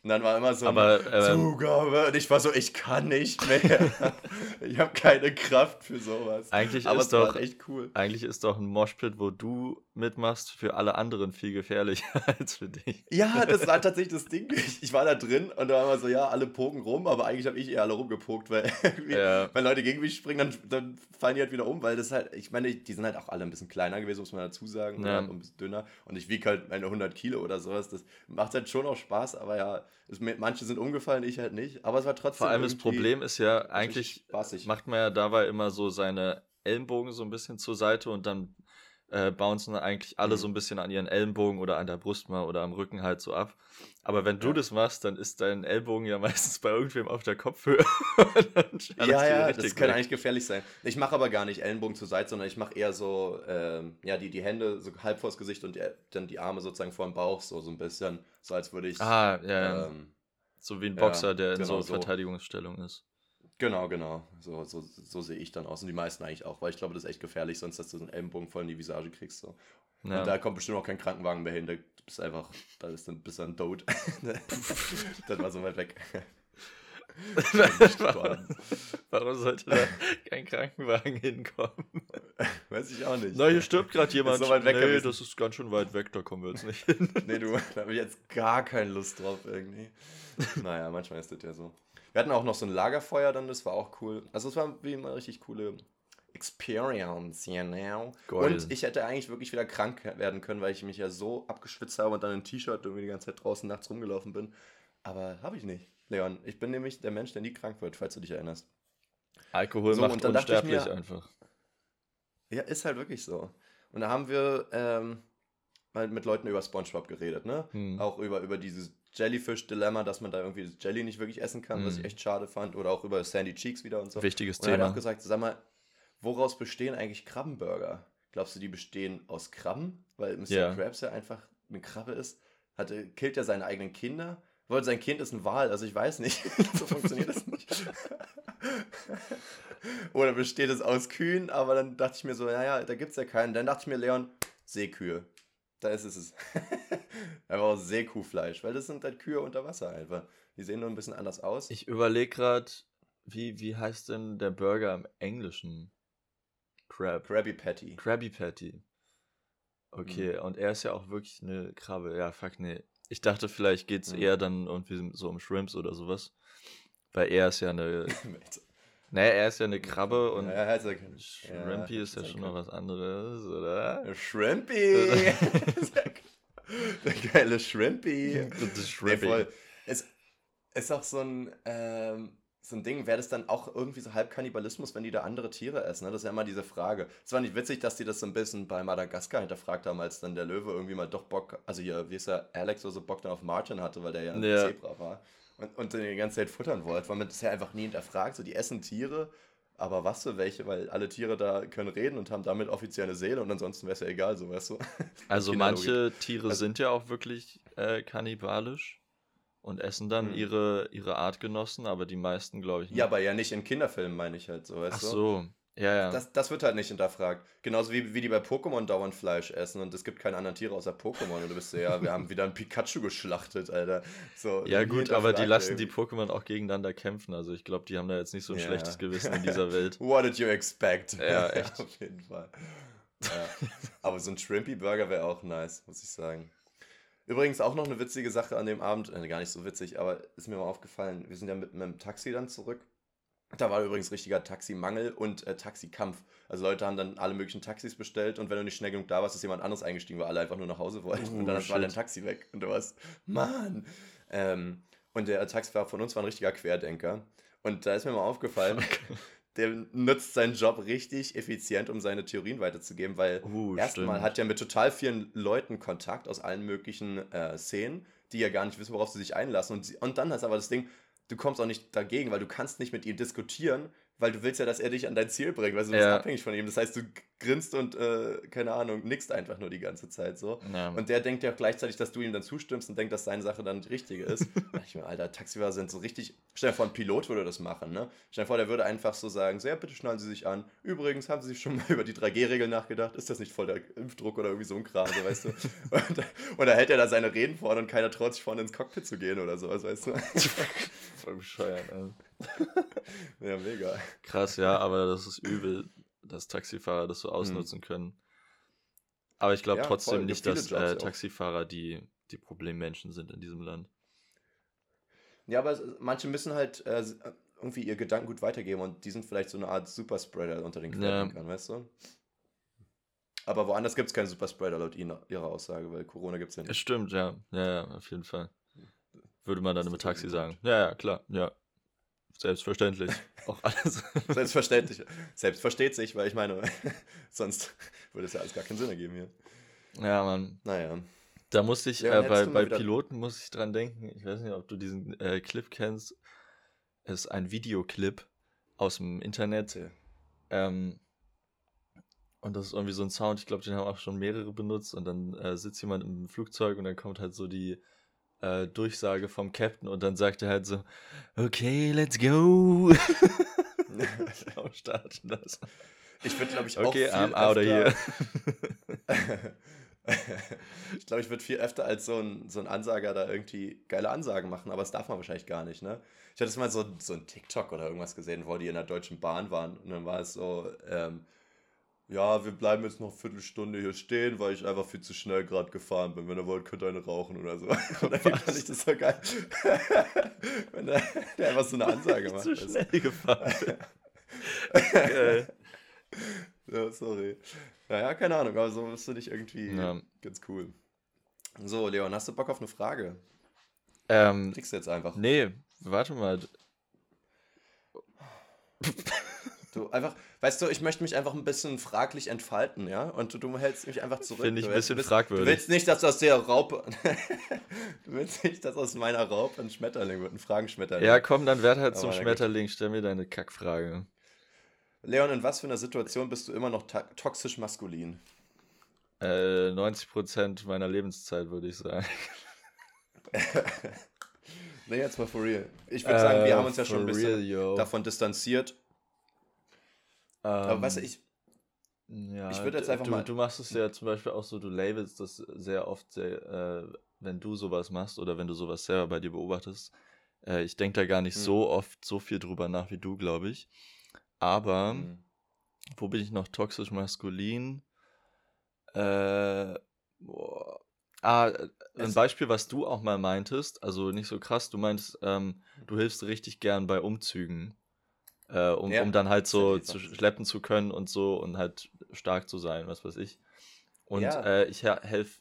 Und dann war immer so Aber, ähm, Zugabe und ich war so, ich kann nicht mehr. ich habe keine Kraft für sowas. Eigentlich Aber ist doch echt cool. Eigentlich ist doch ein Moshpit, wo du mitmachst, für alle anderen viel gefährlicher als für dich. Ja, das war tatsächlich das Ding. Ich, ich war da drin und da war immer so, ja, alle poken rum, aber eigentlich habe ich eher alle rumgepokt, weil ja. wenn Leute gegen mich springen, dann, dann fallen die halt wieder um, weil das halt, ich meine, die sind halt auch alle ein bisschen kleiner gewesen, muss man dazu sagen, ja. ein bisschen dünner. Und ich wiege halt meine 100 Kilo oder sowas. Das macht halt schon auch Spaß, aber ja, es, manche sind umgefallen, ich halt nicht. Aber es war trotzdem. Vor allem das Problem ist ja, eigentlich macht man ja dabei immer so seine Ellenbogen so ein bisschen zur Seite und dann äh, bouncen eigentlich alle mhm. so ein bisschen an ihren Ellenbogen oder an der Brust mal oder am Rücken halt so ab. Aber wenn du ja. das machst, dann ist dein Ellbogen ja meistens bei irgendwem auf der Kopfhöhe. ja, ja, das kann eigentlich gefährlich sein. Ich mache aber gar nicht Ellenbogen zur Seite, sondern ich mache eher so, ähm, ja, die, die Hände so halb vors Gesicht und die, dann die Arme sozusagen vor dem Bauch, so, so ein bisschen. So als würde ich. Ah, ja. Ähm, so wie ein Boxer, ja, der in genau so Verteidigungsstellung ist. Genau, genau. So, so, so sehe ich dann aus. Und die meisten eigentlich auch, weil ich glaube, das ist echt gefährlich, sonst dass du so einen Ellenbogen voll in die Visage kriegst. So. Ja. Und da kommt bestimmt auch kein Krankenwagen mehr hin. Da bist einfach, da ist dann bist du ein Dood. das war so weit weg. Warum sollte da kein Krankenwagen hinkommen? Weiß ich auch nicht. Na, hier stirbt gerade jemand. So weit weg nee, das ist ganz schön weit weg, da kommen wir jetzt nicht hin. nee, du, da habe ich jetzt gar keine Lust drauf irgendwie. Naja, manchmal ist das ja so. Wir hatten auch noch so ein Lagerfeuer dann, das war auch cool. Also es war wie immer richtig coole Experience, you know. Gold. Und ich hätte eigentlich wirklich wieder krank werden können, weil ich mich ja so abgeschwitzt habe und dann ein T-Shirt irgendwie die ganze Zeit draußen nachts rumgelaufen bin. Aber habe ich nicht, Leon. Ich bin nämlich der Mensch, der nie krank wird, falls du dich erinnerst. Alkohol so, macht unsterblich mir, einfach. Ja, ist halt wirklich so. Und da haben wir ähm, mal mit Leuten über Spongebob geredet, ne? Hm. Auch über, über dieses Jellyfish-Dilemma, dass man da irgendwie das Jelly nicht wirklich essen kann, hm. was ich echt schade fand. Oder auch über Sandy Cheeks wieder und so. Wichtiges und Thema. Und hat auch gesagt, sag mal, woraus bestehen eigentlich Krabbenburger? Glaubst du, die bestehen aus Krabben? Weil Mr. Yeah. Krabs ja einfach eine Krabbe ist. Hatte, killt ja seine eigenen Kinder. Wollte sein Kind ist ein Wal, also ich weiß nicht. so funktioniert das nicht. Oder besteht es aus Kühen, aber dann dachte ich mir so, naja, da gibt es ja keinen. Dann dachte ich mir, Leon, Seekühe. Da ist es. einfach auch Seekuhfleisch, weil das sind halt Kühe unter Wasser einfach. Die sehen nur ein bisschen anders aus. Ich überlege gerade, wie, wie heißt denn der Burger im Englischen? Crab. Krabby Patty. Krabby Patty. Okay, mhm. und er ist ja auch wirklich eine Krabbe. Ja, fuck, nee. Ich dachte, vielleicht geht es mhm. eher dann irgendwie so um Shrimps oder sowas. Weil er ist ja eine. naja, er ist ja eine Krabbe und ja, also, Shrimpy ja, ist ja schon noch was anderes, oder? Shrimpy! Der geile Shrimpy. Das Nee, voll. Es ist auch so ein, ähm, so ein Ding, wäre das dann auch irgendwie so halb Kannibalismus, wenn die da andere Tiere essen? Ne? Das ist ja immer diese Frage. Es war nicht witzig, dass die das so ein bisschen bei Madagaskar hinterfragt haben, als dann der Löwe irgendwie mal doch Bock, also hier, wie ist er, Alex oder so Bock dann auf Martin hatte, weil der ja ein Ja. Zebra war und, und den die ganze Zeit futtern wollte, weil man das ja einfach nie hinterfragt. So, die essen Tiere, aber was für welche, weil alle Tiere da können reden und haben damit offiziell eine Seele und ansonsten wäre es ja egal, so weißt du. Also manche Tiere Also- sind ja auch wirklich äh, kannibalisch und essen dann Hm. ihre, ihre Artgenossen, aber die meisten glaube ich nicht. Ja, aber ja nicht in Kinderfilmen, meine ich halt so, weißt Ach du. so, ja, ja. Das, das wird halt nicht hinterfragt. Genauso wie, wie die bei Pokémon dauernd Fleisch essen und es gibt keine anderen Tiere außer Pokémon. Und du bist so, ja, wir haben wieder ein Pikachu geschlachtet, Alter. So, ja gut, aber die lassen die irgendwie. Pokémon auch gegeneinander kämpfen. Also ich glaube, die haben da jetzt nicht so ein Ja, schlechtes ja. Gewissen in dieser Welt. What did you expect? Ja, echt. auf jeden Fall. Ja. Aber so ein Shrimpy-Burger wäre auch nice, muss ich sagen. Übrigens auch noch eine witzige Sache an dem Abend, äh, gar nicht so witzig, aber ist mir mal aufgefallen, wir sind ja mit, mit dem Taxi dann zurück. Da war übrigens richtiger Taximangel und äh, Taxikampf. Also Leute haben dann alle möglichen Taxis bestellt und wenn du nicht schnell genug da warst, ist jemand anderes eingestiegen, weil alle einfach nur nach Hause wollten. Oh, und dann war shit. dein Taxi weg und du warst, Mann. Ähm, und der Taxifahrer von uns war ein richtiger Querdenker. Und da ist mir mal aufgefallen, der nutzt seinen Job richtig effizient, um seine Theorien weiterzugeben, weil Uh, erstmal hat er mit total vielen Leuten Kontakt aus allen möglichen äh, Szenen, die ja gar nicht wissen, worauf sie sich einlassen. Und, sie, und dann ist aber das Ding, du kommst auch nicht dagegen, weil du kannst nicht mit ihm diskutieren, weil du willst ja, dass er dich an dein Ziel bringt, weil du bist Ja. abhängig von ihm. Das heißt, du grinst und, äh, keine Ahnung, nickst einfach nur die ganze Zeit so. Ja. Und der denkt ja auch gleichzeitig, dass du ihm dann zustimmst und denkt, dass seine Sache dann die richtige ist. Da dachte ich mir, Alter, Taxifahrer sind so richtig. Stell dir vor, ein Pilot würde das machen, ne? Stell dir vor, der würde einfach so sagen: So, ja, bitte schnallen Sie sich an. Übrigens, haben Sie sich schon mal über die 3G-Regel nachgedacht? Ist das nicht voll der Impfdruck oder irgendwie so ein Kram, so, weißt du? Und, und da hält er da seine Reden vorne und keiner traut sich vorne ins Cockpit zu gehen oder sowas, weißt du? Voll bescheuert, ey. ja, mega. Krass, ja, aber das ist übel, dass Taxifahrer das so ausnutzen können. Aber ich glaube Hm. Ja, trotzdem voll, nicht, dass äh. Taxifahrer die, die Problemmenschen sind in diesem Land. Ja, aber manche müssen halt äh, irgendwie ihr Gedankengut weitergeben und die sind vielleicht so eine Art Superspreader unter den Ja. Querdenkern, weißt du? Aber woanders gibt es keinen Superspreader laut ihrer Aussage, weil Corona gibt es ja Es nicht. stimmt, ja. Ja, ja, auf jeden Fall. Würde man dann im Taxi sagen. Ja, ja, klar, ja. Selbstverständlich. Auch alles. Selbstverständlich. Selbst versteht sich, weil ich meine, sonst würde es ja alles gar keinen Sinn ergeben hier. ja, Mann. Naja. Da musste ich, Ja, äh, bei, bei Piloten muss ich dran denken. Ich weiß nicht, ob du diesen äh, Clip kennst. Es ist ein Videoclip aus dem Internet. Erzähl. Ähm, und das ist irgendwie so ein Sound, ich glaube, den haben auch schon mehrere benutzt. Und dann äh, sitzt jemand im Flugzeug und dann kommt halt so die äh, Durchsage vom Captain und dann sagt er halt so, okay, let's go. Warum starten das? Ich würde, glaube ich, auch Okay, out of here. öfter- ich glaube, ich würde viel öfter als so ein, so ein Ansager da irgendwie geile Ansagen machen, aber das darf man wahrscheinlich gar nicht, ne? Ich hatte es mal so, so ein TikTok oder irgendwas gesehen, wo die in der Deutschen Bahn waren und dann war es so, ähm, ja, wir bleiben jetzt noch eine Viertelstunde hier stehen, weil ich einfach viel zu schnell gerade gefahren bin. Wenn ihr wollt, könnt ihr eine rauchen oder so. Und irgendwie Was? fand ich das so geil. Wenn der, der einfach so eine Ansage macht. Zu schnell gefahren. Geil. Ja, sorry. Naja, keine Ahnung, aber so bist du nicht irgendwie Ja. ganz cool. So, Leon, hast du Bock auf eine Frage? Ähm, Kriegst du jetzt einfach. nee, warte mal. Du einfach, weißt du, ich möchte mich einfach ein bisschen fraglich entfalten, ja? Und du, du hältst mich einfach zurück. Finde ich ein bisschen du willst, fragwürdig. Du willst nicht, dass aus der Raupe. du willst nicht, dass aus meiner Raupe ein Schmetterling wird, ein Fragenschmetterling. Ja, komm, dann werd halt zum Aber gut. Schmetterling, stell mir deine Kackfrage. Leon, in was für einer Situation bist du immer noch toxisch maskulin? Äh, 90% meiner Lebenszeit, würde ich sagen. Nee, jetzt mal for real. Ich würde sagen, wir Äh, haben uns ja schon ein bisschen real, davon distanziert. Aber Ähm, weißt du, ich, ja, ich würd jetzt einfach du, mal- Du machst es ja zum Beispiel auch so, du labelst das sehr oft, sehr, äh, wenn du sowas machst oder wenn du sowas selber bei dir beobachtest. Äh, ich denke da gar nicht Hm. so oft so viel drüber nach wie du, glaube ich. Aber Hm. wo bin ich noch toxisch maskulin? Äh, boah. Ah, äh, ein Beispiel, was du auch mal meintest, also nicht so krass, du meintest, ähm, du hilfst richtig gern bei Umzügen, äh, um, Ja, um dann halt so zu schleppen zu können und so und halt stark zu sein, was weiß ich. Und Ja. äh, ich helfe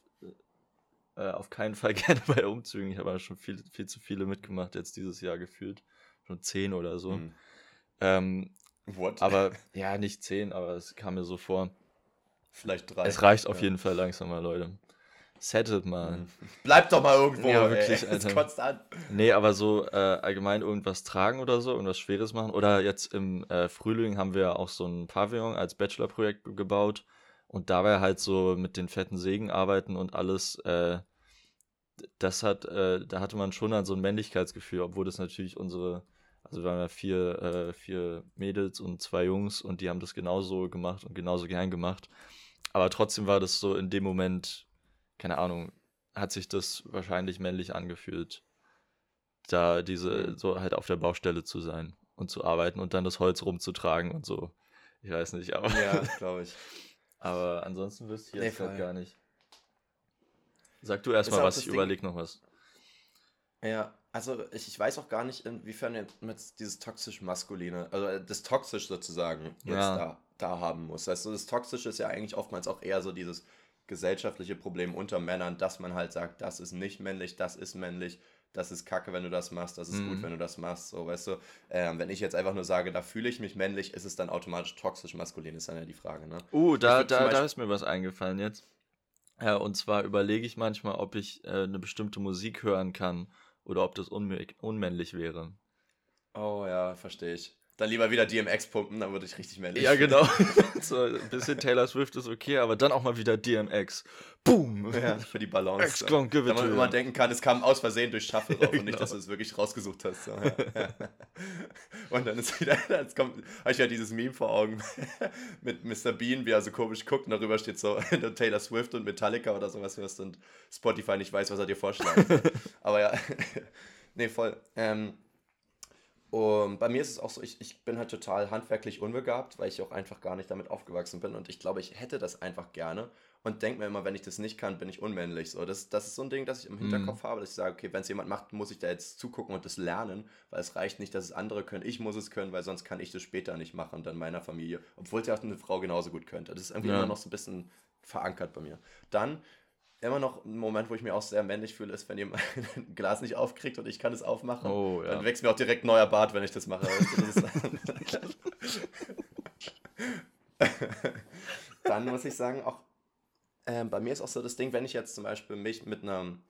äh, auf keinen Fall gerne bei Umzügen. Ich habe schon viel, viel zu viele mitgemacht jetzt dieses Jahr gefühlt. Schon zehn oder so. Hm. Ähm, What? Aber, ja, nicht zehn, aber es kam mir so vor. Vielleicht drei. Es reicht auf ja. jeden Fall langsam mal, Leute. Settet mal. Hm. Bleibt doch mal irgendwo. Ja, wirklich, ey. Alter. kotzt an. Nee, aber so äh, allgemein irgendwas tragen oder so, irgendwas Schweres machen. Oder jetzt im äh, Frühling haben wir auch so ein Pavillon als Bachelorprojekt gebaut. Und dabei halt so mit den fetten Sägen arbeiten und alles, äh, das hat, äh, da hatte man schon dann so ein Männlichkeitsgefühl, obwohl das natürlich unsere, also wir waren ja vier, äh, vier Mädels und zwei Jungs und die haben das genauso gemacht und genauso gern gemacht. Aber trotzdem war das so in dem Moment, keine Ahnung, hat sich das wahrscheinlich männlich angefühlt, da diese, mhm. so halt auf der Baustelle zu sein und zu arbeiten und dann das Holz rumzutragen und so. Ich weiß nicht, aber. Ja, glaube ich. Aber ansonsten wüsste ich jetzt nee, gar nicht. Sag du erstmal was, ich überlege noch was. Ja, also ich, ich weiß auch gar nicht, inwiefern jetzt dieses toxisch-maskuline, also äh, das toxisch sozusagen jetzt ja. da, da haben muss. Also das Toxische ist ja eigentlich oftmals auch eher so dieses gesellschaftliche Problem unter Männern, dass man halt sagt, das ist nicht männlich, das ist männlich das ist kacke, wenn du das machst, das ist mhm. gut, wenn du das machst, so, weißt du. Ähm, wenn ich jetzt einfach nur sage, da fühle ich mich männlich, ist es dann automatisch toxisch maskulin, ist dann ja die Frage, ne? Uh, da, da, da ist mir was eingefallen jetzt. Ja, und zwar überlege ich manchmal, ob ich äh, eine bestimmte Musik hören kann oder ob das unmännlich wäre. Oh ja, verstehe ich. Dann lieber wieder DMX pumpen, dann würde ich richtig männlich. Ja, genau. so, ein bisschen Taylor Swift ist okay, aber dann auch mal wieder DMX. Boom! Ja, für die Balance. So. Damit man immer denken kann, es kam aus Versehen durch Shuffle drauf ja, und nicht, genau. dass du es wirklich rausgesucht hast. So, ja. und dann ist wieder, jetzt kommt, habe ich ja dieses Meme vor Augen mit Mr. Bean, wie er so komisch guckt und darüber steht so Taylor Swift und Metallica oder sowas hörst und Spotify nicht weiß, was er dir vorschlägt. aber ja, nee, voll. Ähm, und bei mir ist es auch so, ich, ich bin halt total handwerklich unbegabt, weil ich auch einfach gar nicht damit aufgewachsen bin. Und ich glaube, ich hätte das einfach gerne und denke mir immer, wenn ich das nicht kann, bin ich unmännlich. So, das, das ist so ein Ding, das ich im Hinterkopf mhm. habe, dass ich sage, okay, wenn es jemand macht, muss ich da jetzt zugucken und das lernen, weil es reicht nicht, dass es andere können. Ich muss es können, weil sonst kann ich das später nicht machen, dann meiner Familie. Obwohl es ja auch eine Frau genauso gut könnte. Das ist irgendwie ja. immer noch so ein bisschen verankert bei mir. Dann immer noch ein Moment, wo ich mich auch sehr männlich fühle, ist, wenn jemand ein Glas nicht aufkriegt und ich kann es aufmachen. Oh, ja. Dann wächst mir auch direkt neuer Bart, wenn ich das mache. dann muss ich sagen, auch äh, bei mir ist auch so das Ding, wenn ich jetzt zum Beispiel mich mit einem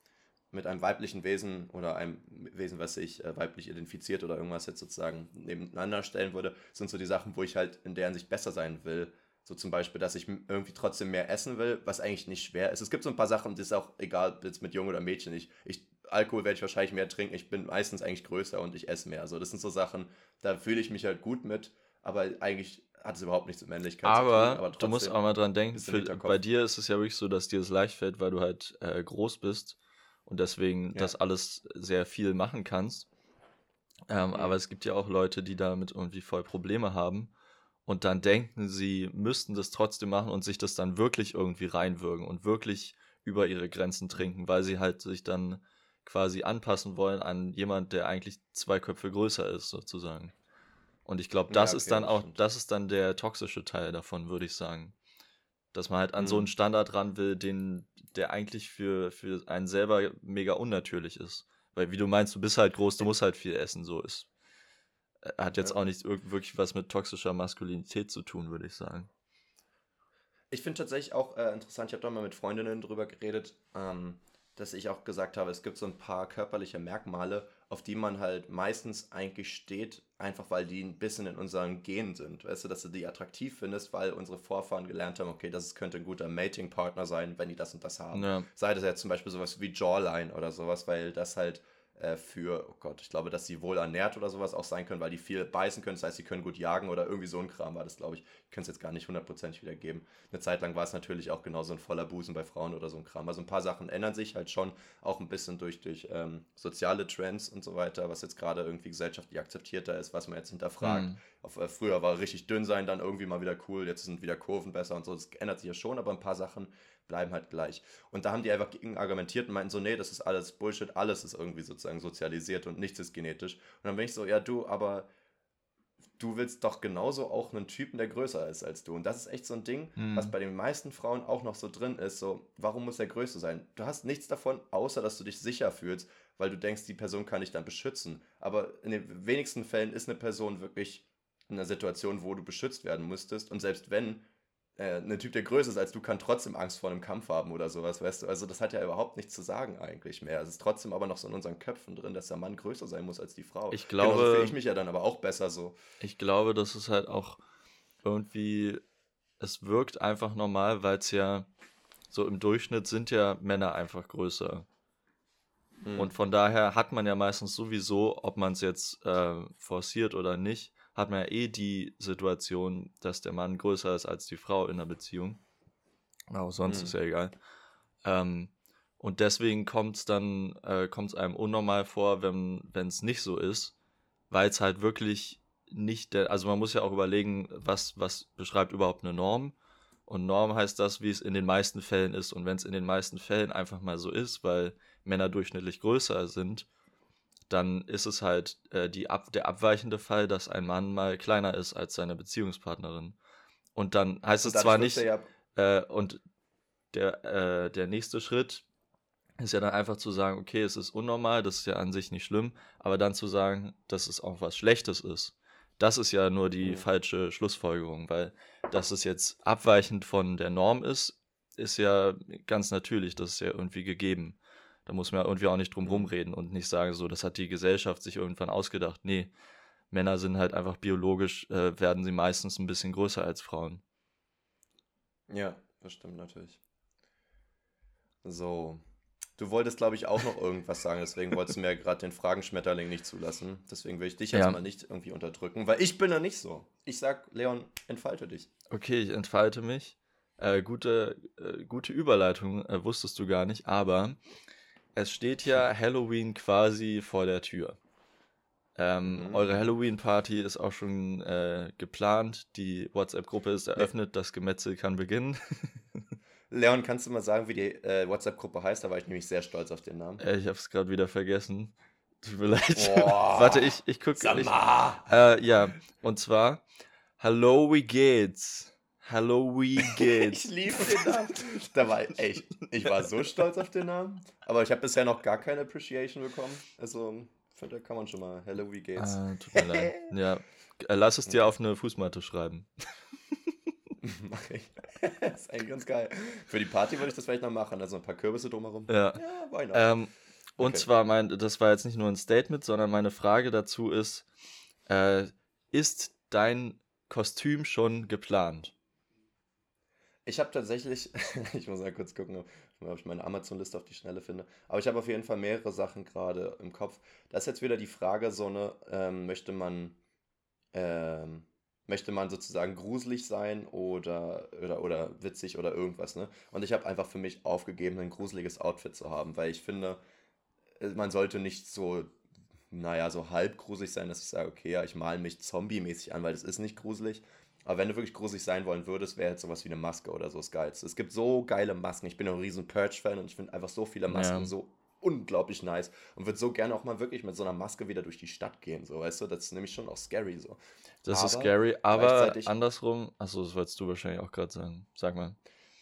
mit einem weiblichen Wesen oder einem Wesen, was sich äh, weiblich identifiziert oder irgendwas jetzt sozusagen nebeneinander stellen würde, sind so die Sachen, wo ich halt in deren Sicht besser sein will so zum Beispiel, dass ich irgendwie trotzdem mehr essen will, was eigentlich nicht schwer ist. Es gibt so ein paar Sachen, das ist auch egal, jetzt mit Jung oder Mädchen. Ich, ich, Alkohol werde ich wahrscheinlich mehr trinken. Ich bin meistens eigentlich größer und ich esse mehr. Also das sind so Sachen, da fühle ich mich halt gut mit, aber eigentlich hat es überhaupt nichts mit Männlichkeit aber, zu tun. Aber du musst auch mal dran denken, für, bei dir ist es ja wirklich so, dass dir es leicht fällt, weil du halt äh, groß bist und deswegen ja. das alles sehr viel machen kannst. Ähm, mhm. Aber es gibt ja auch Leute, die damit irgendwie voll Probleme haben und dann denken, sie müssten das trotzdem machen und sich das dann wirklich irgendwie reinwürgen und wirklich über ihre Grenzen trinken, weil sie halt sich dann quasi anpassen wollen an jemand, der eigentlich zwei Köpfe größer ist, sozusagen. Und ich glaube, das ja, okay, ist dann auch, das ist dann der toxische Teil davon, würde ich sagen. Dass man halt an mhm. so einen Standard ran will, den, der eigentlich für, für einen selber mega unnatürlich ist. Weil, wie du meinst, du bist halt groß, du musst halt viel essen, so ist hat jetzt ja. auch nicht wirklich was mit toxischer Maskulinität zu tun, würde ich sagen. Ich finde tatsächlich auch äh, interessant, ich habe da mal mit Freundinnen drüber geredet, ähm, dass ich auch gesagt habe, es gibt so ein paar körperliche Merkmale, auf die man halt meistens eigentlich steht, einfach weil die ein bisschen in unseren Genen sind. Weißt du, dass du die attraktiv findest, weil unsere Vorfahren gelernt haben, okay, das könnte ein guter Mating-Partner sein, wenn die das und das haben. Ja. Sei das jetzt zum Beispiel sowas wie Jawline oder sowas, weil das halt äh, für, oh Gott, ich glaube, dass sie wohl ernährt oder sowas auch sein können, weil die viel beißen können. Das heißt, sie können gut jagen oder irgendwie so ein Kram war das, glaube ich. Ich kann es jetzt gar nicht hundertprozentig wiedergeben. Eine Zeit lang war es natürlich auch genauso ein voller Busen bei Frauen oder so ein Kram. Also ein paar Sachen ändern sich halt schon auch ein bisschen durch, durch ähm, soziale Trends und so weiter, was jetzt gerade irgendwie gesellschaftlich akzeptierter ist, was man jetzt hinterfragt. Mhm. Auf, äh, früher war richtig dünn sein dann irgendwie mal wieder cool, jetzt sind wieder Kurven besser und so. Das ändert sich ja schon, aber ein paar Sachen bleiben halt gleich. Und da haben die einfach gegen argumentiert und meinten so, nee, das ist alles Bullshit, alles ist irgendwie sozusagen sozialisiert und nichts ist genetisch. Und dann bin ich so, ja du, aber du willst doch genauso auch einen Typen, der größer ist als du. Und das ist echt so ein Ding, Mhm. was bei den meisten Frauen auch noch so drin ist. So, warum muss der größer sein? Du hast nichts davon, außer dass du dich sicher fühlst, weil du denkst, die Person kann dich dann beschützen. Aber in den wenigsten Fällen ist eine Person wirklich in einer Situation, wo du beschützt werden müsstest. Und selbst wenn äh, ein Typ, der größer ist als du, kann trotzdem Angst vor einem Kampf haben oder sowas, weißt du? Also das hat ja überhaupt nichts zu sagen eigentlich mehr. Es ist trotzdem aber noch so in unseren Köpfen drin, dass der Mann größer sein muss als die Frau. Ich Genauso glaube- fühle ich mich ja dann aber auch besser so. Ich glaube, das ist halt auch irgendwie, es wirkt einfach normal, weil es ja so im Durchschnitt sind ja Männer einfach größer. Mhm. Und von daher hat man ja meistens sowieso, ob man es jetzt äh, forciert oder nicht, hat man ja eh die Situation, dass der Mann größer ist als die Frau in der Beziehung. Aber sonst Mhm. ist ja egal. Ähm, und deswegen kommt es dann, äh, kommt es einem unnormal vor, wenn es nicht so ist, weil es halt wirklich nicht der, also man muss ja auch überlegen, was, was beschreibt überhaupt eine Norm. Und Norm heißt das, wie es in den meisten Fällen ist. Und wenn es in den meisten Fällen einfach mal so ist, weil Männer durchschnittlich größer sind, dann ist es halt äh, die ab, der abweichende Fall, dass ein Mann mal kleiner ist als seine Beziehungspartnerin. Und dann heißt Und es zwar nicht, Ja, äh, und der, äh, der nächste Schritt ist ja dann einfach zu sagen, okay, es ist unnormal, das ist ja an sich nicht schlimm, aber dann zu sagen, dass es auch was Schlechtes ist. Das ist ja nur die Mhm. falsche Schlussfolgerung, weil dass es jetzt abweichend von der Norm ist, ist ja ganz natürlich, das ist ja irgendwie gegeben. Da muss man ja irgendwie auch nicht drum Mhm. rumreden und nicht sagen, so, das hat die Gesellschaft sich irgendwann ausgedacht. Nee, Männer sind halt einfach biologisch, äh, werden sie meistens ein bisschen größer als Frauen. ja, das stimmt natürlich. So. Du wolltest, glaube ich, auch noch irgendwas sagen, deswegen wolltest du mir gerade den Fragenschmetterling nicht zulassen. Deswegen will ich dich jetzt Ja. mal nicht irgendwie unterdrücken, weil ich bin da nicht so. Ich sag, Leon, entfalte dich. Okay, ich entfalte mich. Äh, gute, äh, gute Überleitung, äh, wusstest du gar nicht, aber es steht ja Halloween quasi vor der Tür. Ähm, Mhm. Eure Halloween-Party ist auch schon äh, geplant, die WhatsApp-Gruppe ist eröffnet, das Gemetzel kann beginnen. Leon, kannst du mal sagen, wie die äh, WhatsApp-Gruppe heißt? Da war ich nämlich sehr stolz auf den Namen. äh, ich habe es gerade wieder vergessen. Tut mir leid. Warte, ich, ich gucke. Äh, ja, und zwar Hallo, wie geht's? Hallo, wie Ich liebe den Namen. Da war echt, ich war so stolz auf den Namen. Aber ich habe bisher noch gar keine Appreciation bekommen. Also, ich da kann man schon mal. Hello, wie geht's? Ah, tut mir leid. Ja, äh, lass es dir auf eine Fußmatte schreiben. Mach ich. das ist eigentlich ganz geil. Für die Party würde ich das vielleicht noch machen. Also ein paar Kürbisse drumherum. Ja. Ja, why not? Ähm, und Okay. zwar, mein, das war jetzt nicht nur ein Statement, sondern meine Frage dazu ist, äh, ist dein Kostüm schon geplant? Ich habe tatsächlich, ich muss mal kurz gucken, ob ich meine Amazon-Liste auf die Schnelle finde. Aber ich habe auf jeden Fall mehrere Sachen gerade im Kopf. Das ist jetzt wieder die Frage, so eine, ähm, möchte man, ähm, möchte man sozusagen gruselig sein oder, oder, oder witzig oder irgendwas, ne? Und ich habe einfach für mich aufgegeben, ein gruseliges Outfit zu haben, weil ich finde, äh, man sollte nicht so, naja, so halb gruselig sein, dass ich sage, okay, ja, ich male mich zombie-mäßig an, weil das ist nicht gruselig. Aber wenn du wirklich gruselig sein wollen würdest, wäre jetzt sowas wie eine Maske oder so das Geilste. Es gibt so geile Masken. Ich bin ein riesen Purge-Fan und ich finde einfach so viele Masken Ja. so unglaublich nice und würde so gerne auch mal wirklich mit so einer Maske wieder durch die Stadt gehen, so, weißt du? Das ist nämlich schon auch scary, so. Das ist Aber scary, aber andersrum, achso, das wolltest du wahrscheinlich auch gerade sagen. Sag mal.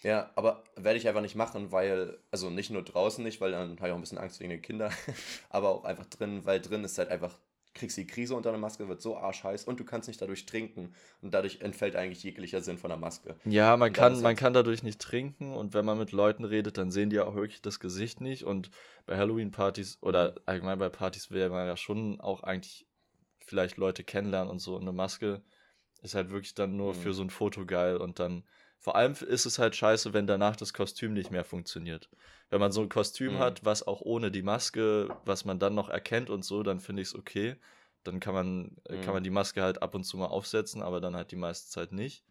Ja, aber werde ich einfach nicht machen, weil, also nicht nur draußen nicht, weil dann habe ich auch ein bisschen Angst wegen den Kindern, aber auch einfach drin, weil drin ist halt einfach, kriegst die Krise unter der Maske, wird so arschheiß und du kannst nicht dadurch trinken und dadurch entfällt eigentlich jeglicher Sinn von der Maske. Ja, man kann, man ist- kann dadurch nicht trinken und wenn man mit Leuten redet, dann sehen die ja auch wirklich das Gesicht nicht und bei Halloween-Partys oder allgemein bei Partys will man ja schon auch eigentlich vielleicht Leute kennenlernen und so und eine Maske ist halt wirklich dann nur Mhm. für so ein Foto geil und dann vor allem ist es halt scheiße, wenn danach das Kostüm nicht mehr funktioniert. Wenn man so ein Kostüm Mhm. hat, was auch ohne die Maske, was man dann noch erkennt und so, dann finde ich es okay. Dann kann man, äh, Mhm. kann man die Maske halt ab und zu mal aufsetzen, aber dann halt die meiste Zeit nicht.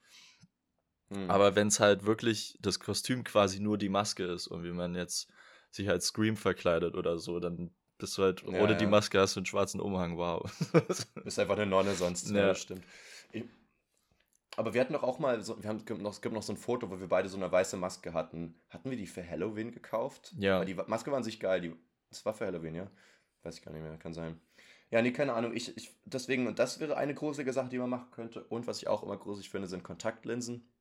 Hm. Aber wenn es halt wirklich das Kostüm quasi nur die Maske ist und wie man jetzt sich als Scream verkleidet oder so, dann bist du halt, Ja, ohne die ja. Maske hast du einen schwarzen Umhang, wow. Ist einfach eine Nonne sonst, ja, Ja. stimmt. Ich, aber wir hatten doch auch mal, so, wir haben, es gibt noch, es gibt noch so ein Foto, wo wir beide so eine weiße Maske hatten. Hatten wir die für Halloween gekauft? Ja. Weil die Maske war an sich geil, die, das war für Halloween, ja? Weiß ich gar nicht mehr, kann sein. Ja, nee, keine Ahnung. Ich, ich, deswegen, und das wäre eine gruselige Sache, die man machen könnte. Und was ich auch immer gruselig finde, sind Kontaktlinsen.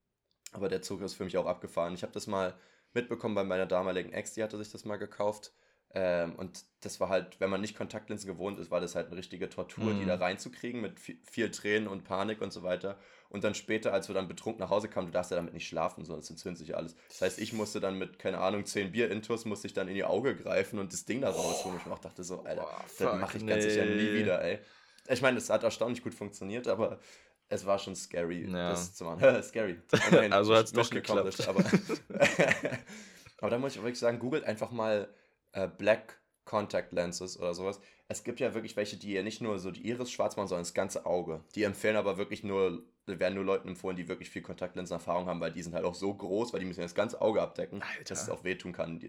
Aber der Zug ist für mich auch abgefahren. Ich habe das mal mitbekommen bei meiner damaligen Ex, die hatte sich das mal gekauft. Ähm, und das war halt, wenn man nicht Kontaktlinsen gewohnt ist, war das halt eine richtige Tortur, die da Mhm. reinzukriegen mit viel, viel Tränen und Panik und so weiter. Und dann später, als wir dann betrunken nach Hause kamen, du darfst ja damit nicht schlafen, es entzündet sich alles. Das heißt, ich musste dann mit, keine Ahnung, 10 Bier-Intus, musste ich dann in die Auge greifen und das Ding da rausholen. Und ich auch dachte so, Alter, Boah, das mache ich ganz sicher nie nee. wieder, ey. Ich meine, es hat erstaunlich gut funktioniert, aber es war schon scary, Ja. das zu machen. scary. Also hat's doch Mission geklappt. Aber, aber da muss ich wirklich sagen, googelt einfach mal äh, Black Contact Lenses oder sowas. Es gibt ja wirklich welche, die ja nicht nur so die Iris schwarz machen, sondern das ganze Auge. Die empfehlen aber wirklich nur, werden nur Leuten empfohlen, die wirklich viel Kontaktlinsenerfahrung haben, weil die sind halt auch so groß, weil die müssen ja das ganze Auge abdecken, Alter. dass es auch wehtun kann.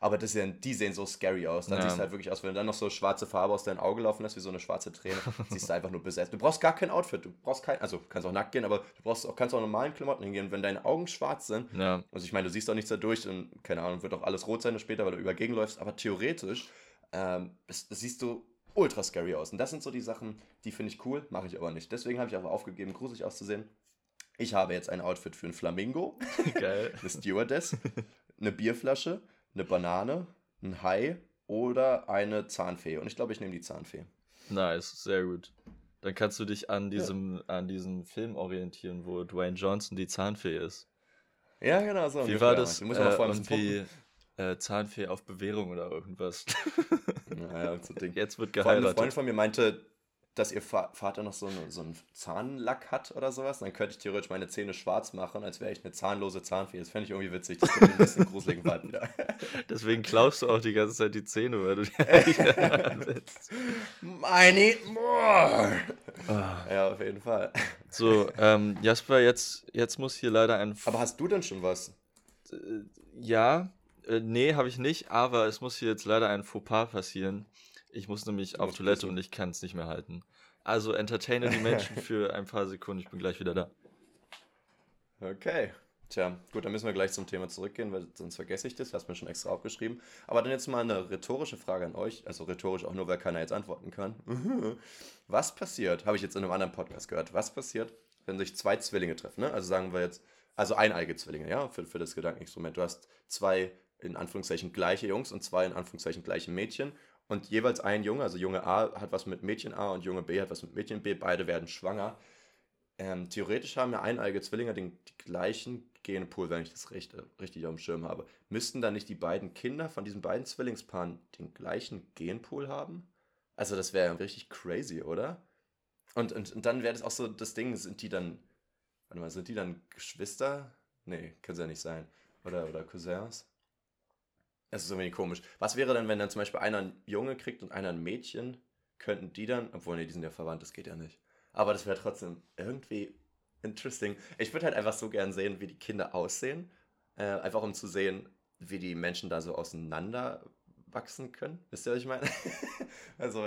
Aber das sehen, die sehen so scary aus. Dann Ja. siehst du halt wirklich aus, wenn du dann noch so schwarze Farbe aus deinem Auge laufen lässt, wie so eine schwarze Träne, siehst du einfach nur besetzt. Du brauchst gar kein Outfit, du brauchst kein, also kannst auch nackt gehen, aber du brauchst auch, kannst auch normalen Klamotten hingehen. Wenn deine Augen schwarz sind, Ja, also ich meine, du siehst auch nichts dadurch und keine Ahnung, wird auch alles rot sein später, weil du über Gegend läufst, aber theoretisch ähm, das, das siehst du ultra scary aus. Und das sind so die Sachen, die finde ich cool, mache ich aber nicht. Deswegen habe ich aber aufgegeben, gruselig auszusehen. Ich habe jetzt ein Outfit für einen Flamingo, geil. eine Stewardess, eine Bierflasche, eine Banane, ein Hai oder eine Zahnfee. Und ich glaube, ich nehme die Zahnfee. Nice, sehr gut. Dann kannst du dich an diesem, an diesem Film orientieren, wo Dwayne Johnson die Zahnfee ist. Ja, genau so. Wie war das? Du musst Äh, ein bisschen irgendwie äh, Zahnfee auf Bewährung oder irgendwas. Naja, so Ding. Jetzt wird Vor allem eine geheiratet. Freundin von mir meinte, dass ihr Va- Vater noch so, eine, so einen Zahnlack hat oder sowas. Dann könnte ich theoretisch meine Zähne schwarz machen, als wäre ich eine zahnlose Zahnfee. Das fände ich irgendwie witzig. Das ein bisschen gruseligen Vibe wieder. Deswegen klaust du auch die ganze Zeit die Zähne, weil du die. I need more! Ah. Ja, auf jeden Fall. So, ähm, Jasper, jetzt, jetzt muss hier leider ein. Aber hast du denn schon was? Äh, ja, äh, nee, habe ich nicht, aber es muss hier jetzt leider ein Fauxpas passieren. Ich muss nämlich auf Toilette und ich kann es nicht mehr halten. Also entertaine die Menschen für ein paar Sekunden, ich bin gleich wieder da. Okay. Tja, gut, dann müssen wir gleich zum Thema zurückgehen, weil sonst vergesse ich das. Du hast mir schon extra aufgeschrieben. Aber dann jetzt mal eine rhetorische Frage an euch. Also rhetorisch auch nur, weil keiner jetzt antworten kann. Was passiert, habe ich jetzt in einem anderen Podcast gehört, was passiert, wenn sich zwei Zwillinge treffen? Ne? Also sagen wir jetzt, also eineige Zwillinge, ja, für, für das Gedankenexperiment. Du hast zwei in Anführungszeichen gleiche Jungs und zwei in Anführungszeichen gleiche Mädchen. Und jeweils ein Junge, also Junge A hat was mit Mädchen A und Junge B hat was mit Mädchen B. Beide werden schwanger. Ähm, theoretisch haben ja eineige Zwillinge den die gleichen Genpool, wenn ich das recht, richtig auf dem Schirm habe. Müssten dann nicht die beiden Kinder von diesen beiden Zwillingspaaren den gleichen Genpool haben? Also das wäre ja richtig crazy, oder? Und, und, und dann wäre das auch so das Ding, sind die dann, warte mal, sind die dann Geschwister? Nee, können sie ja nicht sein. Oder, oder Cousins? Das ist irgendwie komisch. Was wäre denn, wenn dann zum Beispiel einer ein Junge kriegt und einer ein Mädchen? Könnten die dann, obwohl, nee, die sind ja verwandt, das geht ja nicht. Aber das wäre trotzdem irgendwie interesting. Ich würde halt einfach so gern sehen, wie die Kinder aussehen. Äh, einfach um zu sehen, wie die Menschen da so auseinander wachsen können. Wisst ihr, was ich meine? also,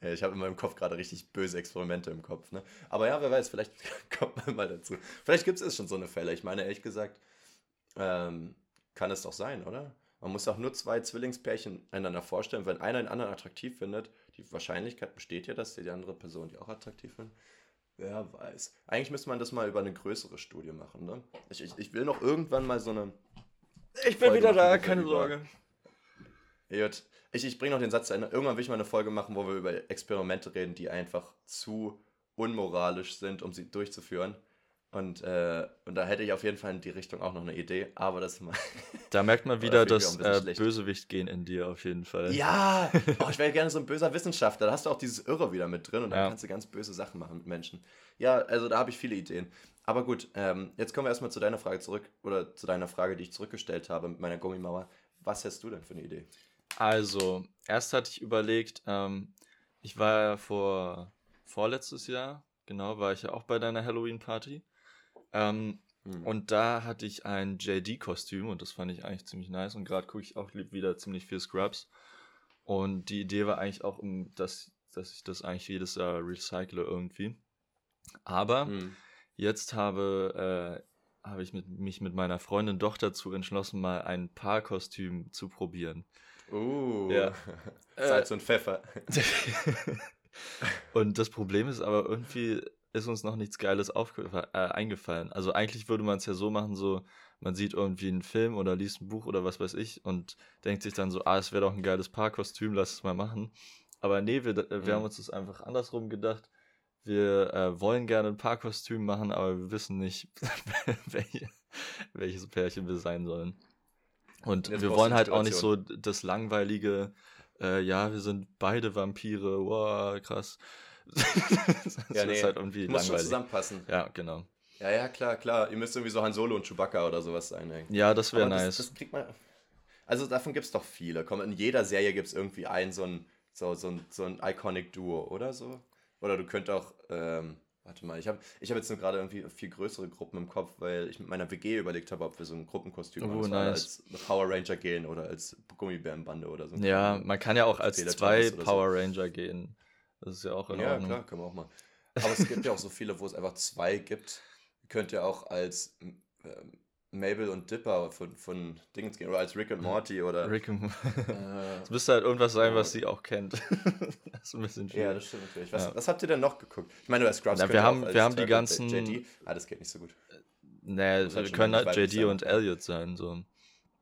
ja, ich habe in meinem Kopf gerade richtig böse Experimente im Kopf. Ne? Aber ja, wer weiß, vielleicht kommt man mal dazu. Vielleicht gibt es schon so eine Fälle. Ich meine, ehrlich gesagt, ähm, kann es doch sein, oder? Man muss auch nur zwei Zwillingspärchen einander vorstellen. Wenn einer den anderen attraktiv findet, die Wahrscheinlichkeit besteht ja, dass die andere Person die auch attraktiv findet. Wer weiß. Eigentlich müsste man das mal über eine größere Studie machen, ne? Ich, ich, ich will noch irgendwann mal so eine. Ich bin Folge wieder da, keine über- Sorge. Gut. Ich, ich bringe noch den Satz zu Ende. Irgendwann will ich mal eine Folge machen, wo wir über Experimente reden, die einfach zu unmoralisch sind, um sie durchzuführen. Und, äh, und da hätte ich auf jeden Fall in die Richtung auch noch eine Idee, aber das. Da merkt man wieder das äh, schlecht. Bösewicht-Gen in dir auf jeden Fall. Ja! Oh, ich wäre gerne so ein böser Wissenschaftler. Da hast du auch dieses Irre wieder mit drin und dann Ja. kannst du ganz böse Sachen machen mit Menschen. Ja, also da habe ich viele Ideen. Aber gut, ähm, jetzt kommen wir erstmal zu deiner Frage zurück oder zu deiner Frage, die ich zurückgestellt habe mit meiner Gummimauer. Was hast du denn für eine Idee? Also, erst hatte ich überlegt, ähm, ich war ja vor vorletztes Jahr, genau, war ich ja auch bei deiner Halloween-Party. Ähm, Hm. und da hatte ich ein JD-Kostüm und das fand ich eigentlich ziemlich nice. Und gerade gucke ich auch wieder ziemlich viel Scrubs. Und die Idee war eigentlich auch, dass, dass ich das eigentlich jedes Jahr recycle irgendwie. Aber Hm. Jetzt habe, äh, habe ich mit, mich mit meiner Freundin doch dazu entschlossen, mal ein Paarkostüm zu probieren. Uh, Ja. Salz und Pfeffer. und das Problem ist aber irgendwie ist uns noch nichts Geiles äh, eingefallen. Also eigentlich würde man es ja so machen, so man sieht irgendwie einen Film oder liest ein Buch oder was weiß ich und denkt sich dann so, ah, es wäre doch ein geiles Paarkostüm, lass es mal machen. Aber nee, wir, wir Mhm. haben uns das einfach andersrum gedacht. Wir äh, wollen gerne ein Paarkostüm machen, aber wir wissen nicht, welche, welches Pärchen wir sein sollen. Und Jetzt wir wollen halt auch nicht so das langweilige, äh, ja, wir sind beide Vampire, wow, krass. Ja, nee, ist halt irgendwie Muss schon zusammenpassen. Ja, genau. Ja, ja, klar, klar. Ihr müsst irgendwie so Han Solo und Chewbacca oder sowas sein. Ey. Ja, das wäre nice. Das, das kriegt man. Also davon gibt es doch viele. Komm, in jeder Serie gibt es irgendwie ein so ein, so, so, ein, so ein Iconic Duo oder so. Oder du könnt auch, ähm, warte mal, ich habe ich hab jetzt nur gerade irgendwie viel größere Gruppen im Kopf, weil ich mit meiner WG überlegt habe, ob wir so ein Gruppenkostüm Oh, nice. als Power Ranger gehen oder als Gummibärenbande oder so. ja, man kann ja auch als zwei. Power Ranger gehen. Das ist ja auch in Ja, Ordnung. klar, können wir auch mal. Aber es gibt ja auch so viele, wo es einfach zwei gibt. Ihr könnt ja auch als ähm, Mabel und Dipper von, von Dingens gehen oder als Rick und Morty oder. Rick und Äh, Es müsste halt irgendwas sein, was Ja. sie auch kennt. das ist ein bisschen ja, schwierig. das stimmt natürlich. Was, Ja. was habt ihr denn noch geguckt? Ich meine, bei Scrubs Na, könnt wir ihr haben- wir haben die ganzen- JD. Ah, das geht nicht so gut. Nee, Muss halt wir schon können halt JD sein. und Elliot sein. So.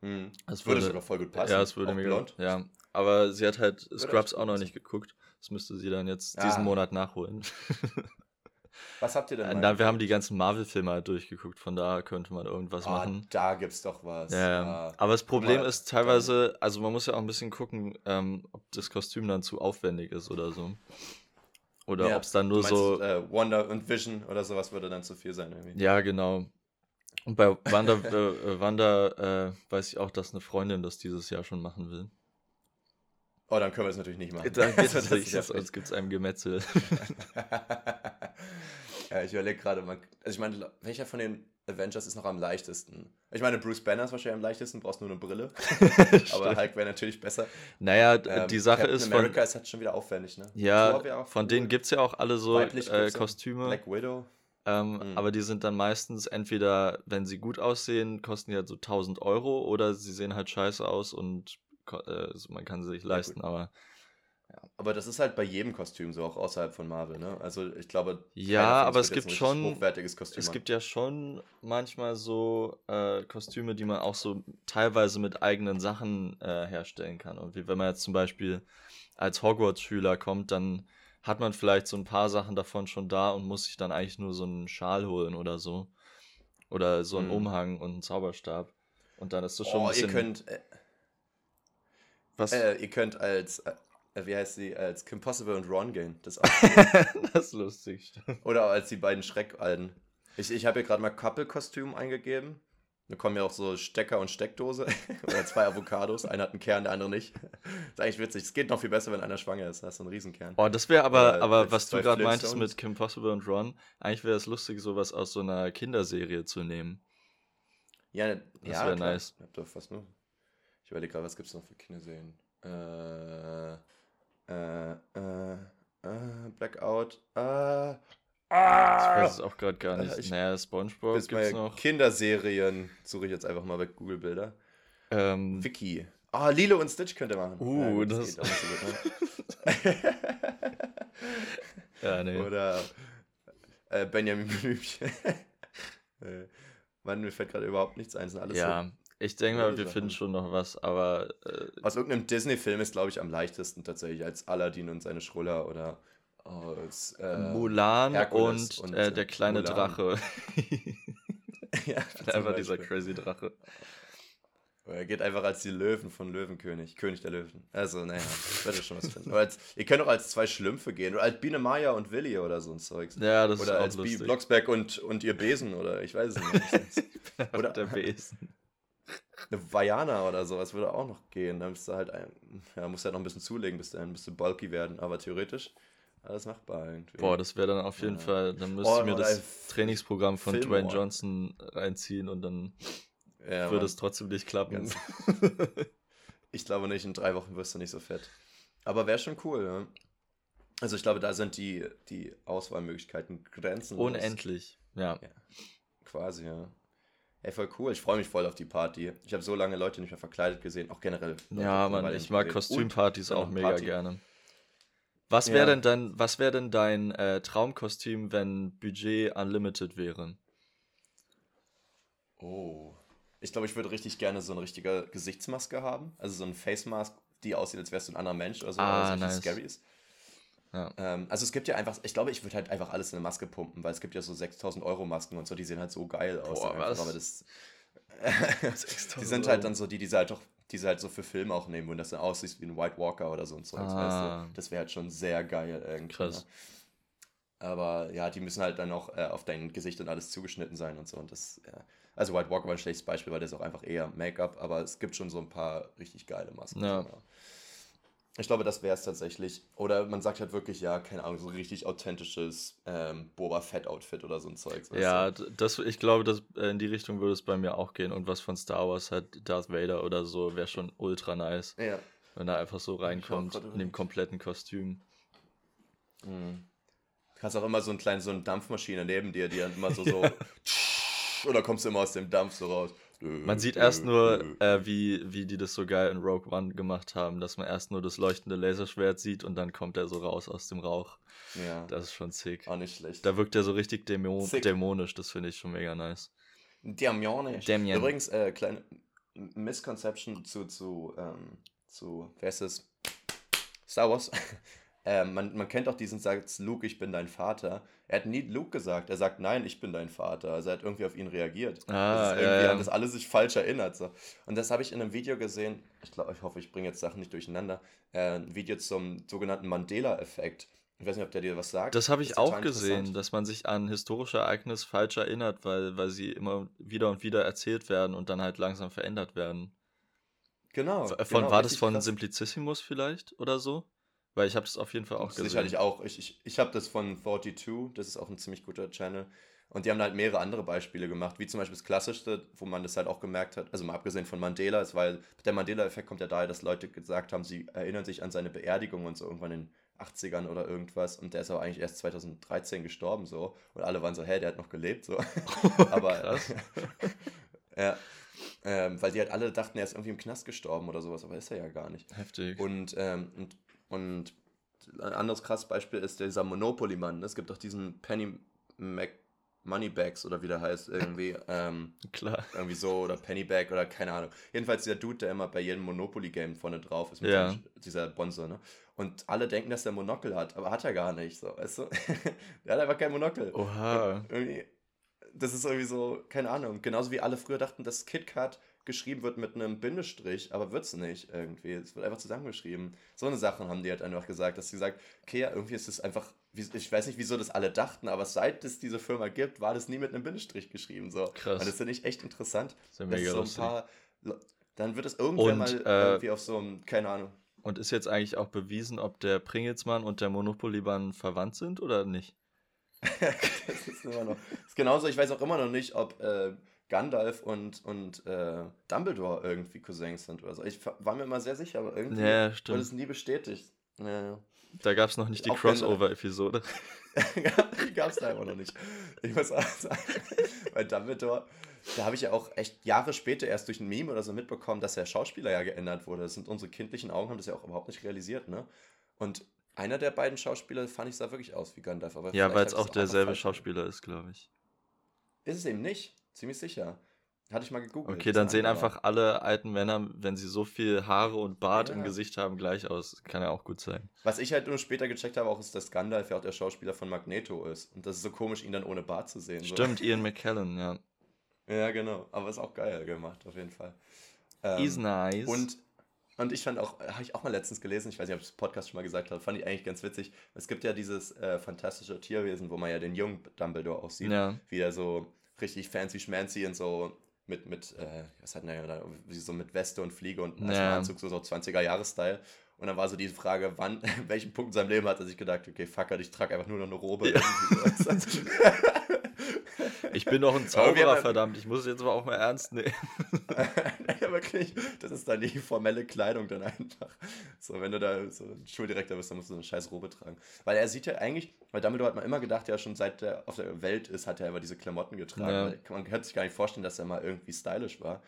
Hm. Das Würde würde, sogar voll gut passen. ja, das würde Auch mir blond. Ja, aber sie hat halt Scrubs auch noch nicht geguckt. Das müsste sie dann jetzt Ah. diesen Monat nachholen. Was habt ihr denn? Äh, Na, wir haben die ganzen Marvel-Filme halt durchgeguckt, von da könnte man irgendwas Ah, machen. da gibt's doch was. Ja. Ah. aber das Problem mal, ist teilweise, also man muss ja auch ein bisschen gucken, ähm, ob das Kostüm dann zu aufwendig ist oder so. Oder Ja, ob es dann nur meinst, so. Äh, Wonder und Vision oder sowas würde dann zu viel sein irgendwie. Ja, genau. Und bei Wanda, äh, äh, Wanda äh, weiß ich auch, dass eine Freundin das dieses Jahr schon machen will. Oh, dann können wir es natürlich nicht machen. Da geht Das es ja sonst gibt es ein Gemetzel. ja, ich überlege gerade mal. Also ich meine, welcher von den Avengers ist noch am leichtesten? Ich meine, Bruce Banner ist wahrscheinlich am leichtesten, brauchst nur eine Brille. Aber Hulk wäre natürlich besser. Naja, Ähm, die Sache Captain ist von. America ist halt schon wieder aufwendig, ne? Ja, von cool. denen gibt es ja auch alle so äh, gibt's Kostüme. Black Widow. Ähm, Mhm. Aber die sind dann meistens entweder, wenn sie gut aussehen, kosten die halt so 1000 Euro oder sie sehen halt scheiße aus und also man kann sie sich Ja, leisten, gut. aber Ja. Aber das ist halt bei jedem Kostüm so, auch außerhalb von Marvel, ne? Also ich glaube. Ja, aber es gibt schon- Hochwertiges Kostüm. es haben. gibt ja schon manchmal so äh, Kostüme, die man auch so teilweise mit eigenen Sachen äh, herstellen kann. Und wie wenn man jetzt zum Beispiel als Hogwarts-Schüler kommt, dann hat man vielleicht so ein paar Sachen davon schon da und muss sich dann eigentlich nur so einen Schal holen oder so. Oder so einen Mhm. Umhang und einen Zauberstab. Und dann ist das schon Oh, ein bisschen. ihr könnt, äh, was? äh, ihr könnt als, äh, wie heißt sie, als Kim Possible und Ron gehen. Das auch. das ist lustig. Oder als die beiden Schreckalten. Ich, ich habe hier gerade mal Couple-Kostüm eingegeben. Da kommen ja auch so Stecker und Steckdose. Oder zwei Avocados. Einer hat einen Kern, der andere nicht. ist eigentlich witzig. Es geht noch viel besser, wenn einer schwanger ist. Da hast du einen Riesenkern. Oh, das wäre aber, Oder aber was du gerade meintest mit Kim Possible und Ron, eigentlich wäre es lustig, sowas aus so einer Kinderserie zu nehmen. Ja, Das ja, wär klar. nice. Ich hab doch fast nur. Ich überlege gerade, was gibt es noch für Kinderserien? Äh, äh, äh, äh, Blackout. Äh, Ich ah, weiß es auch gerade gar nicht. Äh, ich- naja, Spongebob gibt's mal noch. Kinderserien suche ich jetzt einfach mal bei Google Bilder. Ähm, Wiki. Ah, Lilo und Stitch könnt ihr machen. Uh, gut, das- geht auch nicht so gut, ne? ja, nee. Oder äh, Benjamin Blümchen. äh, Mann, mir fällt gerade überhaupt nichts ein. das sind alles ja, ich denke mal, wir Sachen. finden schon noch was, aber äh, aus irgendeinem Disney-Film ist, glaube ich, am leichtesten tatsächlich als Aladdin und seine Schruller oder aus äh, Mulan Herkules und, und, äh, der kleine Mulan. Drache. ja, Einfach dieser crazy Drache. Er geht einfach als die Löwen von Löwenkönig, König der Löwen. Also, naja, ich werde schon was finden. Oder als, ihr könnt auch als zwei Schlümpfe gehen. Oder als Biene Maya und Willi oder so ein Zeugs. Ja, das Oder ist als auch Bi lustig. Blocksberg und, und ihr Besen oder ich weiß es nicht. Oder- der Besen. Eine Vajana oder sowas würde auch noch gehen. Da musst du halt, ein, ja, musst halt noch ein bisschen zulegen, bis dahin, du bulky werden. Aber theoretisch alles machbar irgendwie. Boah, das wäre dann auf jeden Ja. Fall, dann müsste Oh, ich mir das Trainingsprogramm von Film- Dwayne Johnson reinziehen und dann ja, würde es trotzdem nicht klappen. Ich glaube nicht, in drei Wochen wirst du nicht so fett. Aber wäre schon cool, ja. Also ich glaube, da sind die, die Auswahlmöglichkeiten grenzenlos. Unendlich. Ja. Quasi, ja. Ey, voll cool. Ich freue mich voll auf die Party. Ich habe so lange Leute nicht mehr verkleidet gesehen, auch generell. Leute Ja, Mann, ich mag. Kostümpartys auch mega Party. gerne. Was wäre Ja. denn dein, was wäre denn dein äh, Traumkostüm, wenn Budget unlimited wäre? Oh. Ich glaube, ich würde richtig gerne so eine richtige Gesichtsmaske haben. Also so eine Face Mask, die aussieht, als wärst du ein anderer Mensch oder so, Ah, richtig nice. scary ist. Ja. Ähm, also es gibt ja einfach, ich glaube, ich würde halt einfach alles in eine Maske pumpen, weil es gibt ja so 6000 Euro Masken und so, die sehen halt so geil aus. Boah, was? Aber das, die sind halt dann so die, die sie halt doch, die sie halt so für Filme auch nehmen, wo das dann aussieht wie ein White Walker oder so und so. Ah. Weißt du? Das wäre halt schon sehr geil irgendwie. Krass. Ne? Aber ja, die müssen halt dann auch äh, auf dein Gesicht und alles zugeschnitten sein und so. Und das, ja. Also White Walker war ein schlechtes Beispiel, weil der ist auch einfach eher Make-up, aber es gibt schon so ein paar richtig geile Masken. Ja. Ich glaube, das wäre es tatsächlich. Oder man sagt halt wirklich, ja, keine Ahnung, so ein richtig authentisches ähm, Boba Fett-Outfit oder so ein weißt Ja, du? das, ich glaube, dass, äh, in die Richtung würde es bei mir auch gehen. Und was von Star Wars halt Darth Vader oder so wäre schon ultra nice, Ja. wenn er einfach so reinkommt in dem kompletten Kostüm. Mhm. Du hast auch immer so einen kleinen, so eine Dampfmaschine neben dir, die dann immer so, so oder kommst du immer aus dem Dampf so raus. Man sieht erst nur, äh, wie, wie die das so geil in Rogue One gemacht haben, dass man erst nur das leuchtende Laserschwert sieht und dann kommt er so raus aus dem Rauch. ja, Das ist schon sick. auch nicht schlecht. Da wirkt er so richtig dämo Sick. dämonisch, das finde ich schon mega nice. Damianisch. Damian. Übrigens, äh, kleine Misconception zu, zu, ähm, zu, wer ist es? Star Wars. Ähm, man, man kennt auch diesen Satz, Luke, ich bin dein Vater. Er hat nie Luke gesagt, er sagt, nein, ich bin dein Vater. Also er hat irgendwie auf ihn reagiert. Ah, das ist ja, irgendwie ja. haben das alle sich falsch erinnert. So. Und das habe ich in einem Video gesehen, ich glaube, ich hoffe, ich bringe jetzt Sachen nicht durcheinander, äh, ein Video zum sogenannten Mandela-Effekt. Ich weiß nicht, ob der dir was sagt. Das habe ich ist auch gesehen, dass man sich an historische Ereignisse falsch erinnert, weil, weil sie immer wieder und wieder erzählt werden und dann halt langsam verändert werden. Genau. Von, genau, war das von krass. Simplicissimus vielleicht oder so? Weil ich habe das auf jeden Fall auch gesehen. Sicherlich auch. Ich, ich, ich habe das von 42, das ist auch ein ziemlich guter Channel. Und die haben halt mehrere andere Beispiele gemacht, wie zum Beispiel das Klassischste, wo man das halt auch gemerkt hat, also mal abgesehen von Mandela, ist, weil der Mandela-Effekt kommt ja daher, dass Leute gesagt haben, sie erinnern sich an seine Beerdigung und so irgendwann in den 80ern oder irgendwas und der ist aber eigentlich erst 2013 gestorben so und alle waren so, hä, der hat noch gelebt so. aber ja, ähm, weil die halt alle dachten, er ist irgendwie im Knast gestorben oder sowas, aber ist er ja gar nicht. Heftig. Und, ähm, und, und ein anderes krasses Beispiel ist dieser Monopoly-Mann. Es gibt auch diesen Penny Mac Moneybags oder wie der heißt, irgendwie, ähm, Klar. irgendwie so, oder Pennybag oder keine Ahnung. Jedenfalls dieser Dude, der immer bei jedem Monopoly-Game vorne drauf ist, Ja. seinem, dieser Bonzo, ne? Und alle denken, dass der Monokel hat, aber hat er gar nicht, so, weißt du? der hat einfach kein Monokel. Oha. Und irgendwie, das ist irgendwie so, keine Ahnung, genauso wie alle früher dachten, dass KitKat geschrieben wird mit einem Bindestrich, aber wird es nicht irgendwie. Es wird einfach zusammengeschrieben. So eine Sachen haben die halt einfach gesagt, dass sie gesagt, okay, ja, irgendwie ist es einfach, ich weiß nicht, wieso das alle dachten, aber seit es diese Firma gibt, war das nie mit einem Bindestrich geschrieben. So. Krass. Und das finde ich echt interessant. Ist ja dass mega so ein paar, dann wird es irgendwann Und, mal äh, irgendwie auf so einem, keine Ahnung. Und ist jetzt eigentlich auch bewiesen, ob der Pringelsmann und der Monopoly-Mann verwandt sind oder nicht? das ist immer noch. Das ist genauso, ich weiß auch immer noch nicht, ob äh, Gandalf und, und äh, Dumbledore irgendwie Cousins sind oder so. Ich war mir immer sehr sicher, aber irgendwie Ja, wurde es nie bestätigt. Ja. Da gab es noch nicht die Crossover-Episode. Die gab es da immer noch nicht. Ich muss auch sagen, bei Dumbledore, da habe ich ja auch echt Jahre später erst durch ein Meme oder so mitbekommen, dass der Schauspieler ja geändert wurde. Das sind unsere kindlichen Augen, haben das ja auch überhaupt nicht realisiert, ne? Und einer der beiden Schauspieler, fand ich, sah wirklich aus wie Gandalf. Aber Ja, weil es auch derselbe Schauspieler ist, glaube ich. Ist es eben nicht. Ziemlich sicher. Hatte ich mal gegoogelt. Okay, dann sehen andere einfach alle alten Männer, wenn sie so viel Haare und Bart im Ja. Gesicht haben, gleich aus. Kann ja auch gut sein. Was ich halt nur später gecheckt habe, auch ist, dass Gandalf ja auch der Schauspieler von Magneto ist. Und das ist so komisch, ihn dann ohne Bart zu sehen. Stimmt, Ian McKellen, ja. So. Ja, genau. Aber ist auch geil gemacht, auf jeden Fall. Ähm, Is nice. Und, und ich fand auch, habe ich auch mal letztens gelesen, ich weiß nicht, ob ich das im Podcast schon mal gesagt habe, fand ich eigentlich ganz witzig. Es gibt ja dieses äh, fantastische Tierwesen, wo man ja den jungen Dumbledore auch sieht, Ja. wie er so richtig fancy schmancy und so mit, mit äh, was hat er da, wie so mit Weste und Fliege und einem Ja. Anzug, so, so 20er-Jahres-Style. Und dann war so die Frage, wann, an welchem Punkt in seinem Leben hat er sich gedacht, okay, fuck it, ich trage einfach nur noch eine Robe. Ja. Ich bin doch ein Zauberer, er- verdammt. Ich muss es jetzt aber auch mal ernst nehmen. aber wirklich, das ist dann die formelle Kleidung dann einfach. So, wenn du da so ein Schuldirektor bist, dann musst du so eine scheiß Robe tragen. Weil er sieht ja eigentlich, weil Dumbledore hat man immer gedacht, ja schon seit er auf der Welt ist, hat er immer diese Klamotten getragen. Ja. Man kann sich gar nicht vorstellen, dass er mal irgendwie stylisch war.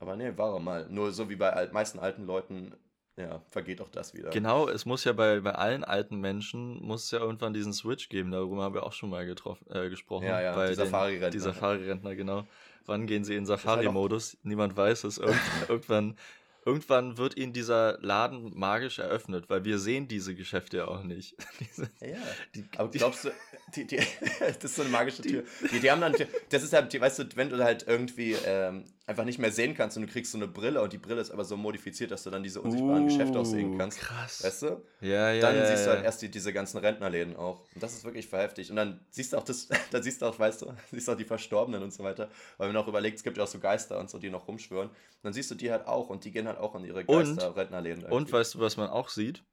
Aber nee, war er mal. Nur so wie bei meisten alten Leuten ja, vergeht auch das wieder. Genau, es muss ja bei, bei allen alten Menschen, muss es ja irgendwann diesen Switch geben, darüber haben wir auch schon mal getroffen, äh, gesprochen. Ja, ja, bei die Safari-Rentner. Die Safari-Rentner, genau. Wann gehen sie in Safari-Modus? Niemand weiß es. irgendwann irgendwann wird ihnen dieser Laden magisch eröffnet, weil wir sehen diese Geschäfte ja auch nicht. Diese, ja, die, aber glaubst du, die, die, das ist so eine magische Tür. Die, die haben dann, das ist halt, weißt du, wenn du halt irgendwie ähm, einfach nicht mehr sehen kannst und du kriegst so eine Brille und die Brille ist aber so modifiziert, dass du dann diese unsichtbaren uh, Geschäfte auch sehen kannst. Krass. Weißt du? Ja, ja. Dann ja, siehst ja. du halt erst die, diese ganzen Rentnerläden auch. Und das ist wirklich verheftig. Und dann siehst du auch das, dann siehst du auch, weißt du, siehst du auch die Verstorbenen und so weiter. Weil wenn man auch überlegt, es gibt ja auch so Geister und so, die noch rumschwören. Und dann siehst du die halt auch und die gehen halt auch in ihre Geister-Rentnerläden. Und weißt du, was man auch sieht?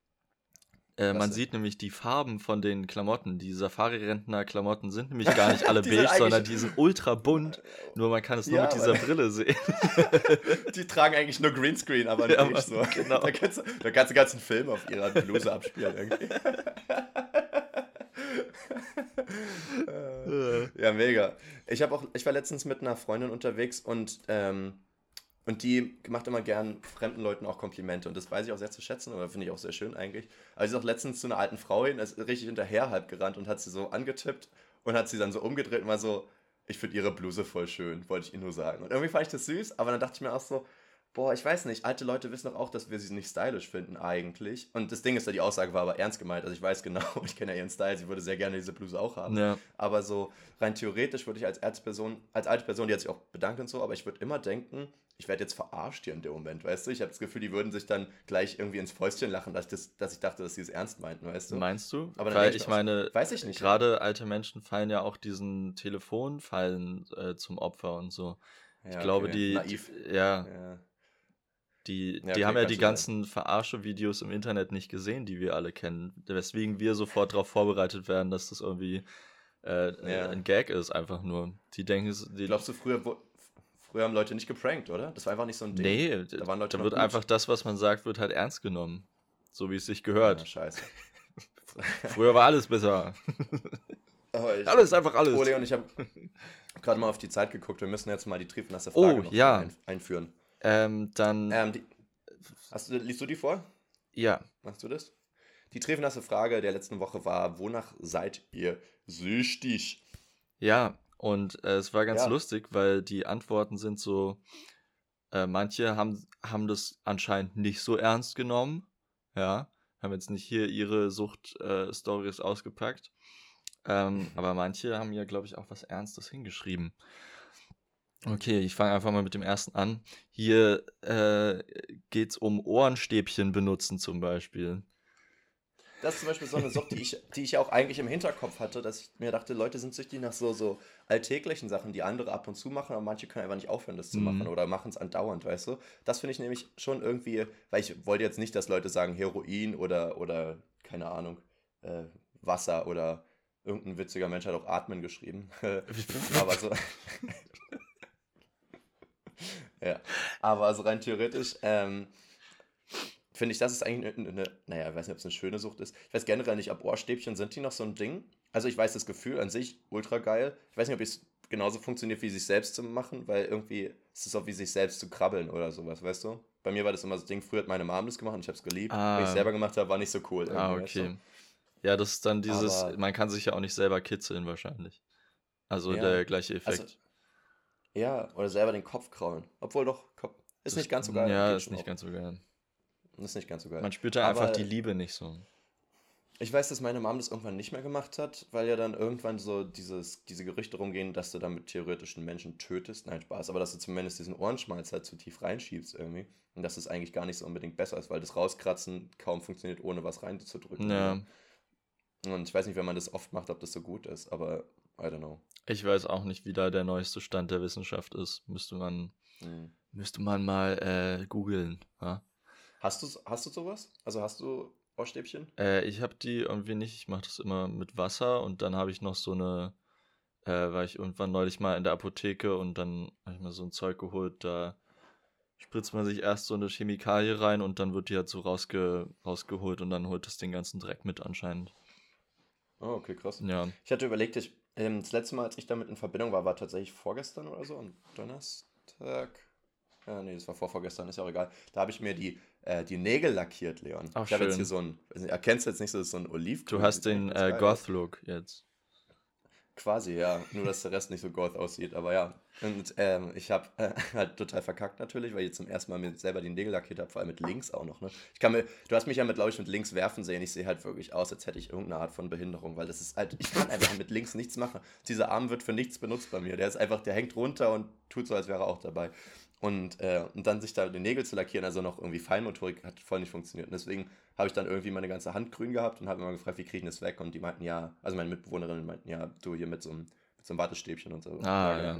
Äh, man sieht nämlich die Farben von den Klamotten. Die Safari-Rentner-Klamotten sind nämlich gar nicht alle beige, sondern die sind ultra bunt. Nur man kann es nur ja, mit dieser Brille sehen. die tragen eigentlich nur Greenscreen, aber nicht ja, so. Genau. Da kannst, du, da kannst ganzen Film auf ihrer Bluse abspielen irgendwie. ja, mega. Ich, auch, ich war letztens mit einer Freundin unterwegs und ähm, und die macht immer gern fremden Leuten auch Komplimente. Und das weiß ich auch sehr zu schätzen, aber finde ich auch sehr schön eigentlich. Also sie ist auch letztens zu einer alten Frau hin, ist richtig hinterher halb gerannt und hat sie so angetippt und hat sie dann so umgedreht und war so, ich finde ihre Bluse voll schön, wollte ich ihr nur sagen. Und irgendwie fand ich das süß, aber dann dachte ich mir auch so, boah, ich weiß nicht, alte Leute wissen doch auch, dass wir sie nicht stylisch finden eigentlich. Und das Ding ist ja, die Aussage war aber ernst gemeint. Also ich weiß genau, ich kenne ja ihren Style, sie würde sehr gerne diese Bluse auch haben. Ja. Aber so rein theoretisch würde ich als Erzperson, als alte Person, die hat sich auch bedankt und so, aber ich würde immer denken, ich werde jetzt verarscht hier in dem Moment, weißt du? Ich habe das Gefühl, die würden sich dann gleich irgendwie ins Fäustchen lachen, dass ich, das, dass ich dachte, dass sie es ernst meinten, weißt du? Meinst du? Aber Weil ich meine, weiß ich nicht. Gerade alte Menschen fallen ja auch diesen Telefonfallen äh, zum Opfer und so. Ja, ich glaube, okay. die, Naiv. Die, ja, ja. Die, ja, okay, die haben ja die ganzen Verarsche-Videos im Internet nicht gesehen, die wir alle kennen. Weswegen wir sofort darauf vorbereitet werden, dass das irgendwie äh, ein Gag ist, einfach nur. Die denken, die Glaubst du, früher Früher haben Leute nicht geprankt, oder? Das war einfach nicht so ein Ding. Nee, da, waren Leute da wird gut. einfach das, was man sagt, wird halt ernst genommen. So wie es sich gehört. Ja, scheiße. Früher war alles besser. Ich, alles, einfach alles. Ole und ich habe gerade mal auf die Zeit geguckt. Wir müssen jetzt mal die triefnasse Frage oh, ja. ein, einführen. Ähm, dann. Ähm, die, hast du, liest du die vor? Ja. Machst du das? Die triefnasse Frage der letzten Woche war: Wonach seid ihr süchtig? Ja, und äh, es war ganz ja. lustig, weil die Antworten sind so, äh, manche haben, haben das anscheinend nicht so ernst genommen, ja, haben jetzt nicht hier ihre Sucht-Stories äh, ausgepackt, ähm, aber manche haben ja, glaube ich, auch was Ernstes hingeschrieben. Okay, ich fange einfach mal mit dem ersten an. Hier äh, geht es um Ohrenstäbchen benutzen zum Beispiel. Das ist zum Beispiel so eine Sucht, die ich, die ich auch eigentlich im Hinterkopf hatte, dass ich mir dachte, Leute sind süchtig nach so, so alltäglichen Sachen, die andere ab und zu machen, aber manche können einfach nicht aufhören, das zu mhm. machen oder machen es andauernd, weißt du? Das finde ich nämlich schon irgendwie, weil ich wollte jetzt nicht, dass Leute sagen Heroin oder, oder keine Ahnung, äh, Wasser oder irgendein witziger Mensch hat auch Atmen geschrieben. aber so. ja, aber also rein theoretisch, ähm, finde ich, das ist eigentlich eine, eine, naja, ich weiß nicht, ob es eine schöne Sucht ist. Ich weiß generell nicht, ob Ohrstäbchen sind die noch so ein Ding. Also ich weiß das Gefühl an sich ultra geil. Ich weiß nicht, ob es genauso funktioniert, wie sich selbst zu machen, weil irgendwie ist es auch wie sich selbst zu krabbeln oder sowas, weißt du? Bei mir war das immer so ein Ding, früher hat meine Mom das gemacht und ich habe es geliebt. Ah. Wenn ich selber gemacht habe, war nicht so cool. Ah, okay. Weißt du? Ja, das ist dann dieses, aber, man kann sich ja auch nicht selber kitzeln wahrscheinlich. Also ja, der gleiche Effekt. Also, ja, oder selber den Kopf kraulen. Obwohl doch, Kopf, ist das, nicht ganz so geil. Ja, ist nicht ganz so geil. Das ist nicht ganz so geil. Man spürt da einfach die Liebe nicht so. Ich weiß, dass meine Mom das irgendwann nicht mehr gemacht hat, weil ja dann irgendwann so dieses, diese Gerüchte rumgehen, dass du damit theoretischen Menschen tötest. Nein, Spaß, aber dass du zumindest diesen Ohrenschmalz halt zu tief reinschiebst irgendwie. Und dass es eigentlich gar nicht so unbedingt besser ist, weil das Rauskratzen kaum funktioniert, ohne was reinzudrücken. Ja. Und ich weiß nicht, wenn man das oft macht, ob das so gut ist, aber I don't know. Ich weiß auch nicht, wie da der neueste Stand der Wissenschaft ist. Müsste man, hm. müsste man mal äh, googeln. Ja? Hast du, hast du sowas? Also hast du Ohrstäbchen? Äh, ich habe die irgendwie nicht. Ich mache das immer mit Wasser und dann habe ich noch so eine, äh, war ich irgendwann neulich mal in der Apotheke und dann habe ich mir so ein Zeug geholt, da spritzt man sich erst so eine Chemikalie rein und dann wird die halt so rausge rausgeholt und dann holt das den ganzen Dreck mit anscheinend. Oh, okay, krass. Ja. Ich hatte überlegt, ich, ähm, das letzte Mal, als ich damit in Verbindung war, war tatsächlich vorgestern oder so, am Donnerstag. Ja, nee, das war vorvorgestern, ist ja auch egal. Da habe ich mir die, äh, die Nägel lackiert, Leon. Ach, ich habe jetzt hier so ein, nicht, erkennst du jetzt nicht so, das ist so ein Olivgrün. Du hast den äh. Goth-Look jetzt. Quasi, ja. Nur, dass der Rest nicht so goth aussieht, aber ja. Und ähm, ich habe äh, halt total verkackt natürlich, weil ich zum ersten Mal mir selber die Nägel lackiert habe, vor allem mit links auch noch, ne? Ich kann mir, du hast mich ja mit, glaube ich, mit links werfen sehen. Ich sehe halt wirklich aus, als hätte ich irgendeine Art von Behinderung, weil das ist halt, ich kann einfach mit links nichts machen. Dieser Arm wird für nichts benutzt bei mir. Der ist einfach, der hängt runter und tut so, als wäre er auch dabei. Und, äh, und dann sich da die Nägel zu lackieren, also noch irgendwie Feinmotorik, hat voll nicht funktioniert. Und deswegen habe ich dann irgendwie meine ganze Hand grün gehabt und habe immer gefragt, wie kriege ich das weg? Und die meinten ja, also meine Mitbewohnerinnen meinten ja, du hier mit so einem, mit so einem Wattestäbchen und so. Ah, ja.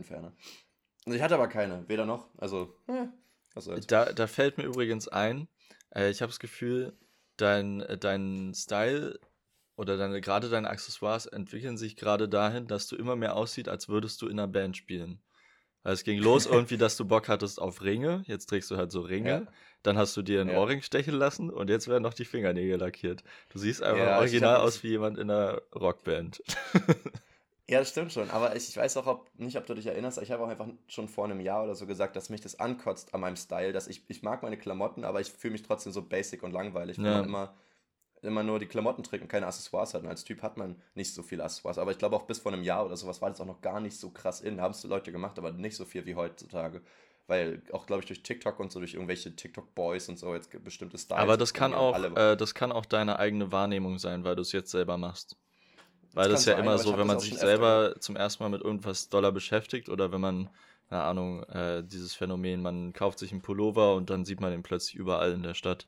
Und ich hatte aber keine, weder noch. Also, äh, was soll's. Da, da fällt mir übrigens ein, äh, ich habe das Gefühl, dein, äh, dein Style oder deine, gerade deine Accessoires entwickeln sich gerade dahin, dass du immer mehr aussieht, als würdest du in einer Band spielen. Weil es ging los irgendwie, dass du Bock hattest auf Ringe. Jetzt trägst du halt so Ringe. Ja. Dann hast du dir einen Ja. Ohrring stechen lassen und jetzt werden noch die Fingernägel lackiert. Du siehst einfach Ja, original aus wie jemand in einer Rockband. Ja, das stimmt schon. Aber ich, ich weiß auch ob, nicht, ob du dich erinnerst, aber ich habe auch einfach schon vor einem Jahr oder so gesagt, dass mich das ankotzt an meinem Style, dass ich, ich mag meine Klamotten, aber ich fühle mich trotzdem so basic und langweilig, wenn Ja. man immer, immer nur die Klamotten trägt und keine Accessoires hat. Und als Typ hat man nicht so viele Accessoires. Aber ich glaube auch bis vor einem Jahr oder sowas war das auch noch gar nicht so krass in. Haben es Leute gemacht, aber nicht so viel wie heutzutage. Weil auch, glaube ich, durch TikTok und so, durch irgendwelche TikTok-Boys und so jetzt bestimmte Styles. Aber das kann auch, äh, das kann auch deine eigene Wahrnehmung sein, weil du es jetzt selber machst. Weil Das das, kann ja sein, immer so, wenn man sich selber zum ersten Mal mit irgendwas doller beschäftigt oder wenn man, keine Ahnung, äh, dieses Phänomen, man kauft sich einen Pullover und dann sieht man den plötzlich überall in der Stadt.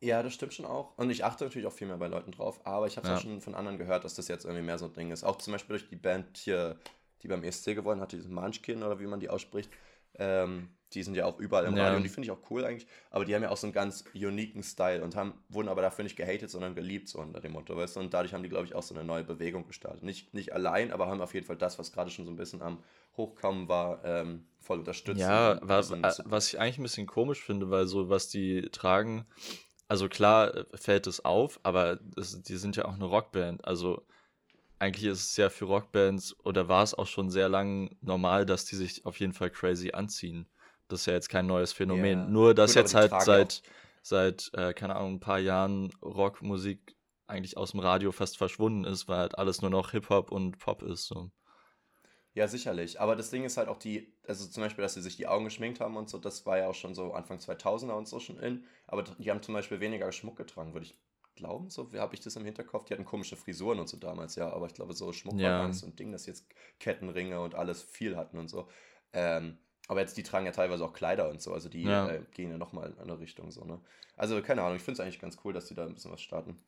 Ja, das stimmt schon auch. Und ich achte natürlich auch viel mehr bei Leuten drauf. Aber ich habe es Ja. auch schon von anderen gehört, dass das jetzt irgendwie mehr so ein Ding ist. Auch zum Beispiel durch die Band hier, die beim ESC gewonnen hat, diese Munchkin oder wie man die ausspricht. Ähm, die sind ja auch überall im Ja. Radio und die finde ich auch cool eigentlich. Aber die haben ja auch so einen ganz uniken Style und haben, wurden aber dafür nicht gehatet, sondern geliebt, so unter dem Motto, weißt du? Und dadurch haben die, glaube ich, auch so eine neue Bewegung gestartet. Nicht, nicht allein, aber haben auf jeden Fall das, was gerade schon so ein bisschen am Hochkommen war, ähm, voll unterstützt. Ja, und ein wa bisschen äh, was ich eigentlich ein bisschen komisch finde, weil so, was die tragen, also klar äh, fällt es auf, aber es, die sind ja auch eine Rockband. Also eigentlich ist es ja für Rockbands oder war es auch schon sehr lang normal, dass die sich auf jeden Fall crazy anziehen. Das ist ja jetzt kein neues Phänomen. Ja. Nur, dass Gut, jetzt halt seit, seit äh, keine Ahnung, ein paar Jahren Rockmusik eigentlich aus dem Radio fast verschwunden ist, weil halt alles nur noch Hip-Hop und Pop ist. So. Ja, sicherlich. Aber das Ding ist halt auch die, also zum Beispiel, dass sie sich die Augen geschminkt haben und so, das war ja auch schon so Anfang 2000er und so schon in. Aber die haben zum Beispiel weniger Schmuck getragen, würde ich glauben. So, wie habe ich das im Hinterkopf? Die hatten komische Frisuren und so damals, ja. Aber ich glaube, so Schmuck Ja. war nicht so ein Ding, dass sie jetzt Kettenringe und alles viel hatten und so. Ähm, aber jetzt, die tragen ja teilweise auch Kleider und so. Also die Ja. äh, gehen ja nochmal in eine Richtung so, ne? Also, keine Ahnung, ich finde es eigentlich ganz cool, dass die da ein bisschen was starten.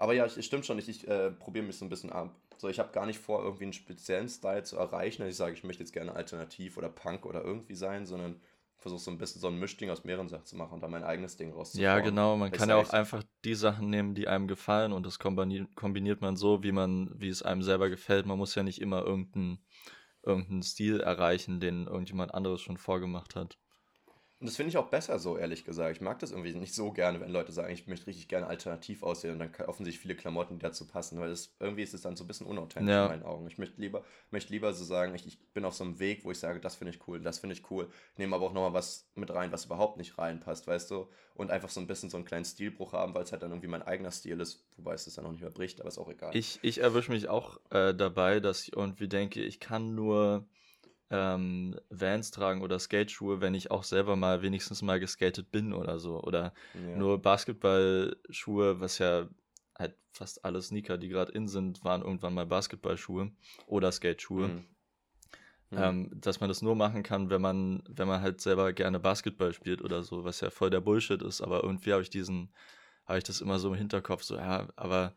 Aber ja, es stimmt schon, ich, ich äh, probiere mich so ein bisschen ab. So, ich habe gar nicht vor, irgendwie einen speziellen Style zu erreichen, dass ich sage, ich möchte jetzt gerne alternativ oder Punk oder irgendwie sein, sondern versuche so ein bisschen so ein Mischding aus mehreren Sachen zu machen und da mein eigenes Ding rauszuholen. Ja, genau. Man Ich kann ja auch einfach die Sachen nehmen, die einem gefallen und das kombiniert, kombiniert man so, wie man, wie es einem selber gefällt. Man muss ja nicht immer irgendeinen irgendeinen Stil erreichen, den irgendjemand anderes schon vorgemacht hat. Und das finde ich auch besser so, ehrlich gesagt. Ich mag das irgendwie nicht so gerne, wenn Leute sagen, ich möchte richtig gerne alternativ aussehen und dann kaufen sich viele Klamotten, die dazu passen, weil das, irgendwie ist es dann so ein bisschen unauthentisch Ja. in meinen Augen. Ich möchte lieber, möchte lieber so sagen, ich, ich bin auf so einem Weg, wo ich sage, das finde ich cool, das finde ich cool. Nehme aber auch nochmal was mit rein, was überhaupt nicht reinpasst, weißt du? Und einfach so ein bisschen so einen kleinen Stilbruch haben, weil es halt dann irgendwie mein eigener Stil ist, wobei es das dann auch nicht mehr bricht, aber ist auch egal. Ich, ich erwische mich auch äh, dabei, dass ich irgendwie denke, ich kann nur ähm, Vans tragen oder Skateschuhe, wenn ich auch selber mal wenigstens mal geskatet bin oder so. Oder ja. nur Basketballschuhe, was ja halt fast alle Sneaker, die gerade in sind, waren irgendwann mal Basketballschuhe oder Skateschuhe. Mhm. Mhm. Ähm, dass man das nur machen kann, wenn man, wenn man halt selber gerne Basketball spielt oder so, was ja voll der Bullshit ist, aber irgendwie habe ich diesen, habe ich das immer so im Hinterkopf, so, ja, aber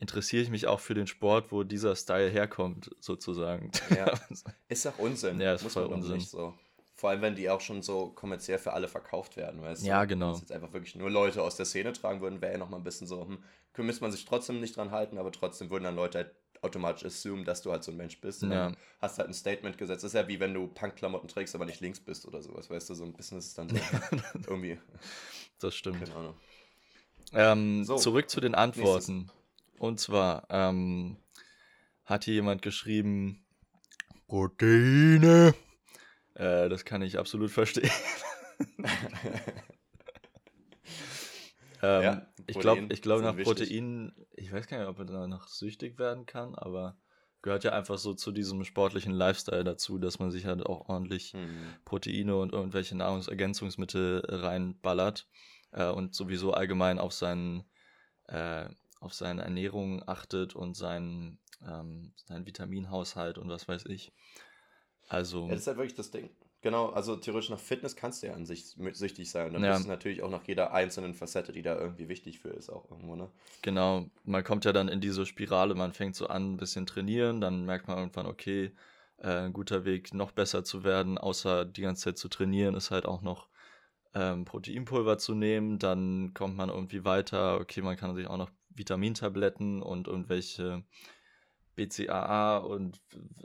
interessiere ich mich auch für den Sport, wo dieser Style herkommt, sozusagen. Ja. Ist doch Unsinn. Ja, ist Muss voll Unsinn. so. Vor allem, wenn die auch schon so kommerziell für alle verkauft werden, weißt du? Ja, genau. Wenn es jetzt einfach wirklich nur Leute aus der Szene tragen würden, wäre ja nochmal ein bisschen so, hm, müsste man sich trotzdem nicht dran halten, aber trotzdem würden dann Leute halt automatisch assume, dass du halt so ein Mensch bist. Und Ja. hast halt ein Statement gesetzt. Das ist ja wie wenn du Punkklamotten trägst, aber nicht links bist oder sowas. Weißt du, so ein bisschen ist es dann so irgendwie, Das stimmt. keine Ahnung. Ähm, So, zurück zu den Antworten. Und zwar ähm, hat hier jemand geschrieben, Proteine. Äh, das kann ich absolut verstehen. ähm, Ja, ich glaube, ich glaub, nach. Proteinen, ich weiß gar nicht, ob man danach süchtig werden kann, aber gehört ja einfach so zu diesem sportlichen Lifestyle dazu, dass man sich halt auch ordentlich Hm. Proteine und irgendwelche Nahrungsergänzungsmittel reinballert äh, und sowieso allgemein auf seinen äh, auf seine Ernährung achtet und seinen, ähm, seinen Vitaminhaushalt und was weiß ich. Also, Ja, das ist halt wirklich das Ding. Genau, also theoretisch nach Fitness kannst du ja an sich süchtig sein. Und dann Ja. bist du natürlich auch nach jeder einzelnen Facette, die da irgendwie wichtig für ist, auch irgendwo, ne? genau, man kommt ja dann in diese Spirale, man fängt so an, ein bisschen trainieren, dann merkt man irgendwann, okay, äh, ein guter Weg, noch besser zu werden, außer die ganze Zeit zu trainieren, ist halt auch noch ähm, Proteinpulver zu nehmen, dann kommt man irgendwie weiter, okay, man kann sich auch noch Vitamintabletten und irgendwelche BCAA und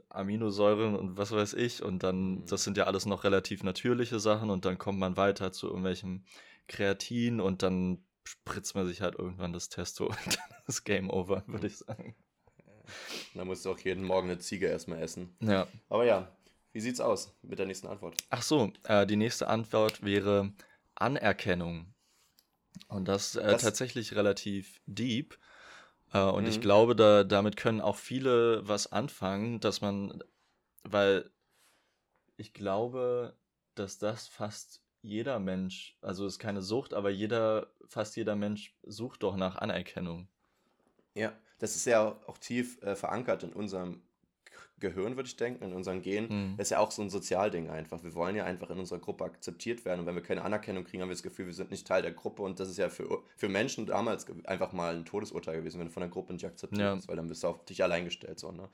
Aminosäuren und was weiß ich und dann, Mhm. das sind ja alles noch relativ natürliche Sachen und dann kommt man weiter zu irgendwelchem Kreatin und dann spritzt man sich halt irgendwann das Testo und dann ist Game Over, würde ich sagen. Dann musst du auch jeden Morgen eine Ziege erstmal essen. Ja. Aber ja, wie sieht's aus mit der nächsten Antwort? Ach so, äh, die nächste Antwort wäre Anerkennung. Und das, äh, Das- tatsächlich relativ deep. Äh, und ich Mhm. glaube, da, damit können auch viele was anfangen, dass man, weil ich glaube, dass das fast jeder Mensch, also ist keine Sucht, aber jeder, fast jeder Mensch sucht doch nach Anerkennung. Ja, das ist ja auch tief äh, verankert in unserem Gehirn, würde ich denken, in unserem Gen. Mhm. Ist ja auch so ein Sozialding einfach. Wir wollen ja einfach in unserer Gruppe akzeptiert werden. Und wenn wir keine Anerkennung kriegen, haben wir das Gefühl, wir sind nicht Teil der Gruppe. Und das ist ja für, für Menschen damals einfach mal ein Todesurteil gewesen, wenn du von der Gruppe nicht akzeptiert Ja. bist, weil dann bist du auf dich allein gestellt. So, ne?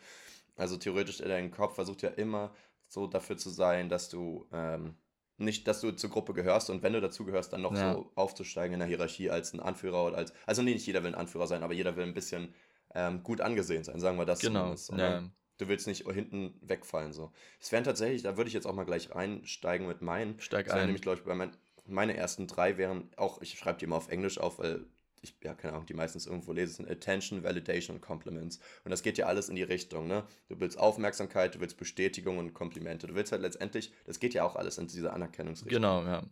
Also theoretisch, dein Kopf versucht ja immer so dafür zu sein, dass du ähm, nicht, dass du zur Gruppe gehörst und wenn du dazu gehörst, dann noch Ja. so aufzusteigen in der Hierarchie als ein Anführer oder als, also nee, nicht jeder will ein Anführer sein, aber jeder will ein bisschen ähm, gut angesehen sein, sagen wir das Genau. zumindest, so, Ja. Du willst nicht hinten wegfallen so. Es wären tatsächlich, da würde ich jetzt auch mal gleich einsteigen mit meinen. Steig Das ein. nämlich, glaube ich, bei mein, meine ersten drei wären auch, ich schreibe die mal auf Englisch auf, weil ich, ja, keine Ahnung, die meistens irgendwo lese, sind Attention, Validation und Compliments. Und das geht ja alles in die Richtung, ne? Du willst Aufmerksamkeit, du willst Bestätigung und Komplimente. Du willst halt letztendlich, das geht ja auch alles in diese Anerkennungsrichtung. Genau, ja.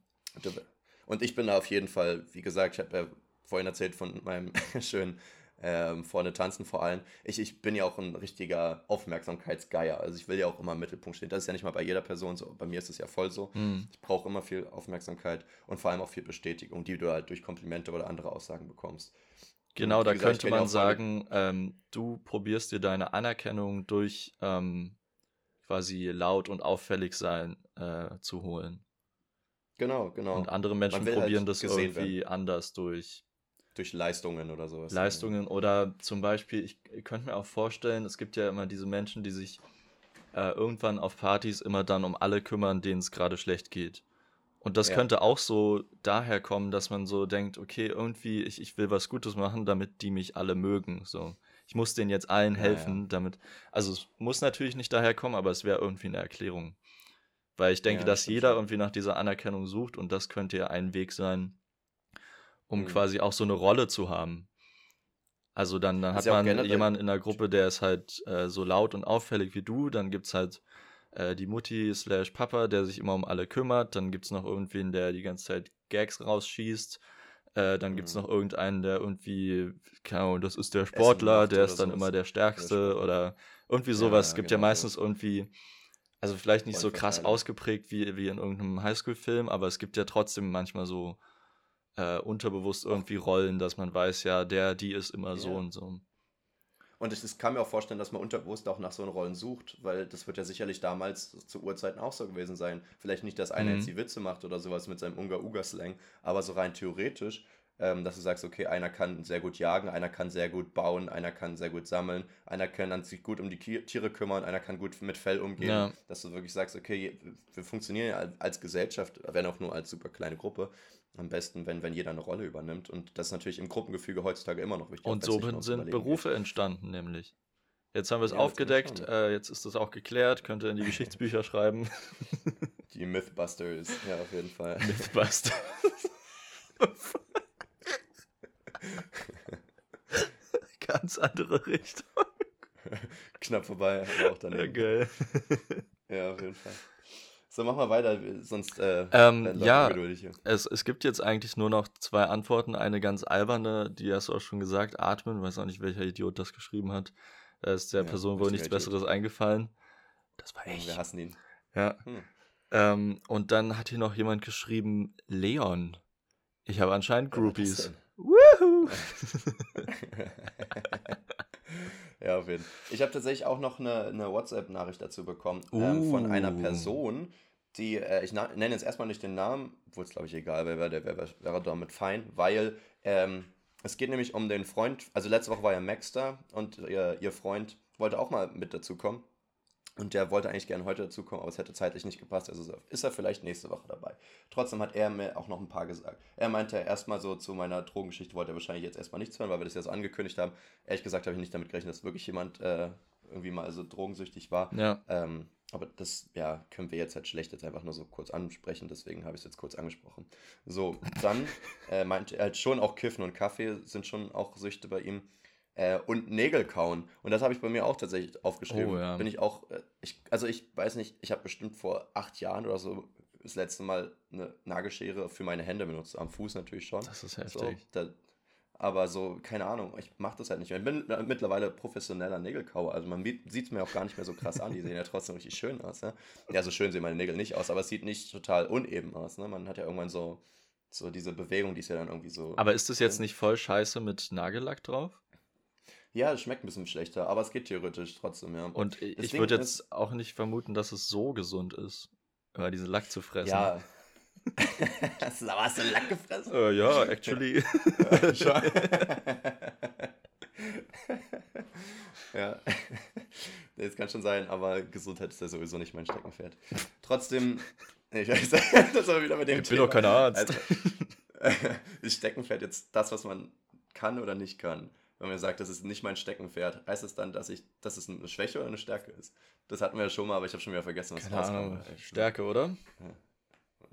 Und ich bin da auf jeden Fall, wie gesagt, ich habe ja vorhin erzählt von meinem schönen ähm, vorne tanzen vor allem. Ich, ich bin ja auch ein richtiger Aufmerksamkeitsgeier. Also ich will ja auch immer im Mittelpunkt stehen. Das ist ja nicht mal bei jeder Person so. Bei mir ist es ja voll so. Mhm. Ich brauche immer viel Aufmerksamkeit und vor allem auch viel Bestätigung, die du halt durch Komplimente oder andere Aussagen bekommst. Genau, da gesagt, könnte ja man sagen, ähm, du probierst dir deine Anerkennung durch ähm, quasi laut und auffällig sein äh, zu holen. Genau, genau. Und andere Menschen halt probieren das gesehen irgendwie anders durch durch Leistungen oder sowas. Leistungen oder zum Beispiel, ich, ich könnte mir auch vorstellen, es gibt ja immer diese Menschen, die sich äh, irgendwann auf Partys immer dann um alle kümmern, denen es gerade schlecht geht. Und das Ja. könnte auch so daher kommen, dass man so denkt, okay, irgendwie, ich, ich will was Gutes machen, damit die mich alle mögen. So. Ich muss denen jetzt allen Ja, helfen, damit. Also es muss natürlich nicht daher kommen, aber es wäre irgendwie eine Erklärung. Weil ich denke, Ja, das dass jeder irgendwie nach dieser Anerkennung sucht und das könnte ja ein Weg sein, um Mhm. quasi auch so eine Rolle zu haben. Also dann, dann hat ja man jemanden in der Gruppe, der ist halt äh, so laut und auffällig wie du. Dann gibt es halt äh, die Mutti slash Papa, der sich immer um alle kümmert. Dann gibt es noch irgendwen, der die ganze Zeit Gags rausschießt. Äh, dann gibt es Mhm. noch irgendeinen, der irgendwie, keine Ahnung, das ist der Sportler, der ist dann immer der Stärkste oder irgendwie Ja, sowas. ja, es gibt ja genau meistens so. irgendwie, also vielleicht nicht so krass ausgeprägt wie, wie in irgendeinem Highschool-Film, aber es gibt ja trotzdem manchmal so äh, unterbewusst irgendwie Rollen, dass man weiß, ja, der, die ist immer so Ja. und so. Und ich, ich kann mir auch vorstellen, dass man unterbewusst auch nach so Rollen sucht, weil das wird ja sicherlich damals zu Urzeiten auch so gewesen sein. Vielleicht nicht, dass einer Mhm. jetzt die Witze macht oder sowas mit seinem Ungar-Ugar-Slang, aber so rein theoretisch, ähm, dass du sagst, okay, einer kann sehr gut jagen, einer kann sehr gut bauen, einer kann sehr gut sammeln, einer kann sich gut um die Tiere kümmern, einer kann gut mit Fell umgehen, Ja. dass du wirklich sagst, okay, wir funktionieren ja als Gesellschaft, wenn auch nur als super kleine Gruppe, am besten, wenn, wenn jeder eine Rolle übernimmt. Und das ist natürlich im Gruppengefüge heutzutage immer noch wichtig. Und so sind Überleben geht. Berufe entstanden, nämlich. Jetzt haben wir es Ja, aufgedeckt, ziemlich äh, jetzt ist das auch geklärt, könnt ihr in die Geschichtsbücher schreiben. Die Mythbusters, ja, auf jeden Fall. Mythbusters. Ganz andere Richtung. Knapp vorbei, aber auch Ja, daneben. geil. Ja, auf jeden Fall. So, mach mal weiter, sonst äh, Ähm, ja. Es, es gibt jetzt eigentlich nur noch zwei Antworten. Eine ganz alberne, die hast du auch schon gesagt, atmen. Weiß auch nicht, welcher Idiot das geschrieben hat. Da ist der Ja, Person wohl nichts richtiger Idiot. Besseres eingefallen. Das war Ja, ich. Wir hassen ihn. Ja. Hm. Ähm, und dann hat hier noch jemand geschrieben, Leon. Ich habe anscheinend Groupies. denn? Woohoo! ja, auf jeden Fall. Ich habe tatsächlich auch noch eine, eine WhatsApp-Nachricht dazu bekommen ähm, von einer Uh. Person, die, äh, ich nenne jetzt erstmal nicht den Namen, obwohl es glaube ich egal wäre, der wäre wäre damit fein, weil ähm, es geht nämlich um den Freund, also letzte Woche war ja Max da und ihr, ihr Freund wollte auch mal mit dazukommen. Und der wollte eigentlich gerne heute dazukommen, aber es hätte zeitlich nicht gepasst. Also ist er vielleicht nächste Woche dabei. Trotzdem hat er mir auch noch ein paar gesagt. Er meinte erstmal so zu meiner Drogengeschichte, wollte er wahrscheinlich jetzt erstmal nichts hören, weil wir das ja so angekündigt haben. Ehrlich gesagt habe ich nicht damit gerechnet, dass wirklich jemand äh, irgendwie mal so drogensüchtig war. Ja, Ähm, aber das, ja, können wir jetzt halt schlecht jetzt einfach nur so kurz ansprechen, deswegen habe ich es jetzt kurz angesprochen. So, dann äh, meinte er halt schon auch Kiffen und Kaffee sind schon auch Süchte bei ihm. Äh, und Nägel kauen. Und das habe ich bei mir auch tatsächlich aufgeschrieben. Oh, ja. Bin ich auch, äh, ich, also ich weiß nicht, ich habe bestimmt vor acht Jahren oder so das letzte Mal eine Nagelschere für meine Hände benutzt. Am Fuß natürlich schon. das ist So, heftig. da, aber so, keine Ahnung, ich mache das halt nicht mehr. Ich bin äh, mittlerweile professioneller Nägelkauer. Also man sieht es mir auch gar nicht mehr so krass an. Die sehen ja trotzdem richtig schön aus. Ne? Ja, so schön sehen meine Nägel nicht aus, aber es sieht nicht total uneben aus. Ne? Man hat ja irgendwann so, so diese Bewegung, die ist ja dann irgendwie so. Aber ist das jetzt nicht voll scheiße mit Nagellack drauf? Ja, es schmeckt ein bisschen schlechter, aber es geht theoretisch trotzdem, ja. Und ich Deswegen würde jetzt auch nicht vermuten, dass es so gesund ist, über diese Lack zu fressen. Ja. hast, du, aber hast du Lack gefressen? Äh, ja, actually. Schon. ja. Das kann schon sein, aber Gesundheit ist ja sowieso nicht mein Steckenpferd. Trotzdem, ich weiß, das aber wieder mit dem Ich bin doch kein Arzt. Also, ist Steckenpferd jetzt das, was man kann oder nicht kann? Wenn man sagt, das ist nicht mein Steckenpferd, heißt es dann, dass ich, dass es eine Schwäche oder eine Stärke ist? Das hatten wir ja schon mal, aber ich habe schon wieder vergessen, was Keine Ahnung. rauskam. Echt, ne? Stärke, oder?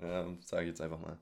Ja, sage ich jetzt einfach mal.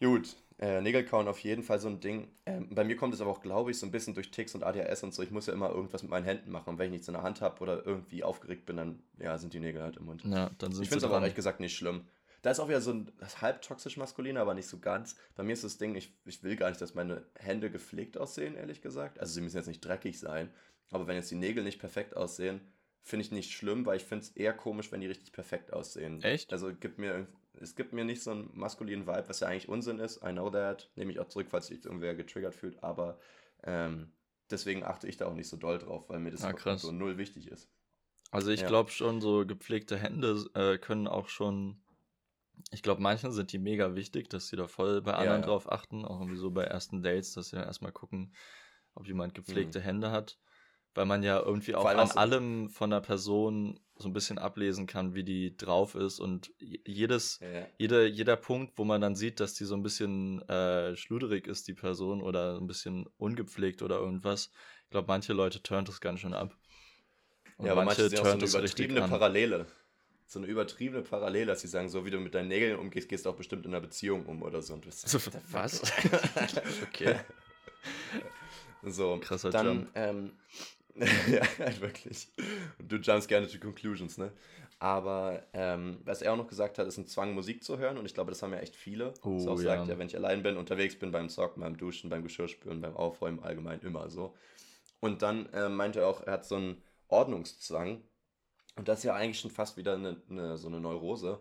Gut, äh, Nägelkauen auf jeden Fall so ein Ding. Ähm, bei mir kommt es aber auch, glaube ich, so ein bisschen durch Ticks und ADHS und so. Ich muss ja immer irgendwas mit meinen Händen machen. Und wenn ich nichts in der Hand habe oder irgendwie aufgeregt bin, dann ja, sind die Nägel halt im Mund. Ja, dann sind Ich finde es aber ehrlich gesagt nicht schlimm. Da ist auch wieder so ein halb toxisch maskulin, aber nicht so ganz. Bei mir ist das Ding, ich, ich will gar nicht, dass meine Hände gepflegt aussehen, ehrlich gesagt. Also sie müssen jetzt nicht dreckig sein. Aber wenn jetzt die Nägel nicht perfekt aussehen, finde ich nicht schlimm, weil ich finde es eher komisch, wenn die richtig perfekt aussehen. Echt? Also gibt mir, es gibt mir nicht so einen maskulinen Vibe, was ja eigentlich Unsinn ist. I know that. Nehme ich auch zurück, falls sich irgendwer getriggert fühlt. Aber ähm, deswegen achte ich da auch nicht so doll drauf, weil mir das Ah, so null wichtig ist. Also ich Ja. glaube schon, so gepflegte Hände äh, können auch schon. Ich glaube, manchen sind die mega wichtig, dass sie da voll bei anderen ja. drauf achten. Auch irgendwie so bei ersten Dates, dass sie dann erstmal gucken, ob jemand gepflegte Hände hat. Weil man ja irgendwie auch Mhm. An so- allem von der Person so ein bisschen ablesen kann, wie die drauf ist. Und jedes, Ja, ja. jeder, jeder Punkt, wo man dann sieht, dass die so ein bisschen äh, schluderig ist, die Person, oder ein bisschen ungepflegt oder irgendwas. Ich glaube, manche Leute turnt das ganz schön ab. Und Ja, aber manche, so eine turnt es richtig übertriebene. Parallele. So eine übertriebene Parallele, dass sie sagen, so wie du mit deinen Nägeln umgehst, gehst du auch bestimmt in einer Beziehung um oder so. Und du bist So, was? okay. So, Krasser dann, Jump. ähm, ja, halt wirklich. Und du jumpst gerne to conclusions, ne? Aber ähm, was er auch noch gesagt hat, ist ein Zwang, Musik zu hören. Und ich glaube, das haben ja echt viele. Oh, das auch ja. sagt, ja, wenn ich allein bin, unterwegs bin, beim Socken, beim Duschen, beim Geschirrspülen, beim Aufräumen, allgemein immer so. Und dann äh, meinte er auch, er hat so einen Ordnungszwang. Und das ist ja eigentlich schon fast wieder eine, eine, so eine Neurose.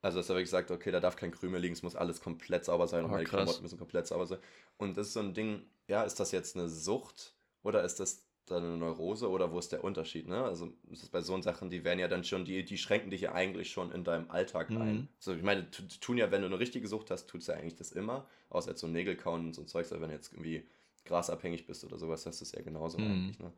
Also, dass er wirklich sagt, okay, da darf kein Krümel liegen, es muss alles komplett sauber sein und Oh, meine krass. Klamotten müssen komplett sauber sein. Und das ist so ein Ding, ja, ist das jetzt eine Sucht oder ist das dann eine Neurose oder wo ist der Unterschied, ne? Also, das ist bei so Sachen, die werden ja dann schon, die, die schränken dich ja eigentlich schon in deinem Alltag Mhm. ein. So, ich meine, tu- tun ja, wenn du eine richtige Sucht hast, tut es ja eigentlich das immer. Außer jetzt so Nägel kauen und so ein Zeugs, aber wenn du jetzt irgendwie grasabhängig bist oder sowas, hast du es ja genauso Mhm. eigentlich, ne?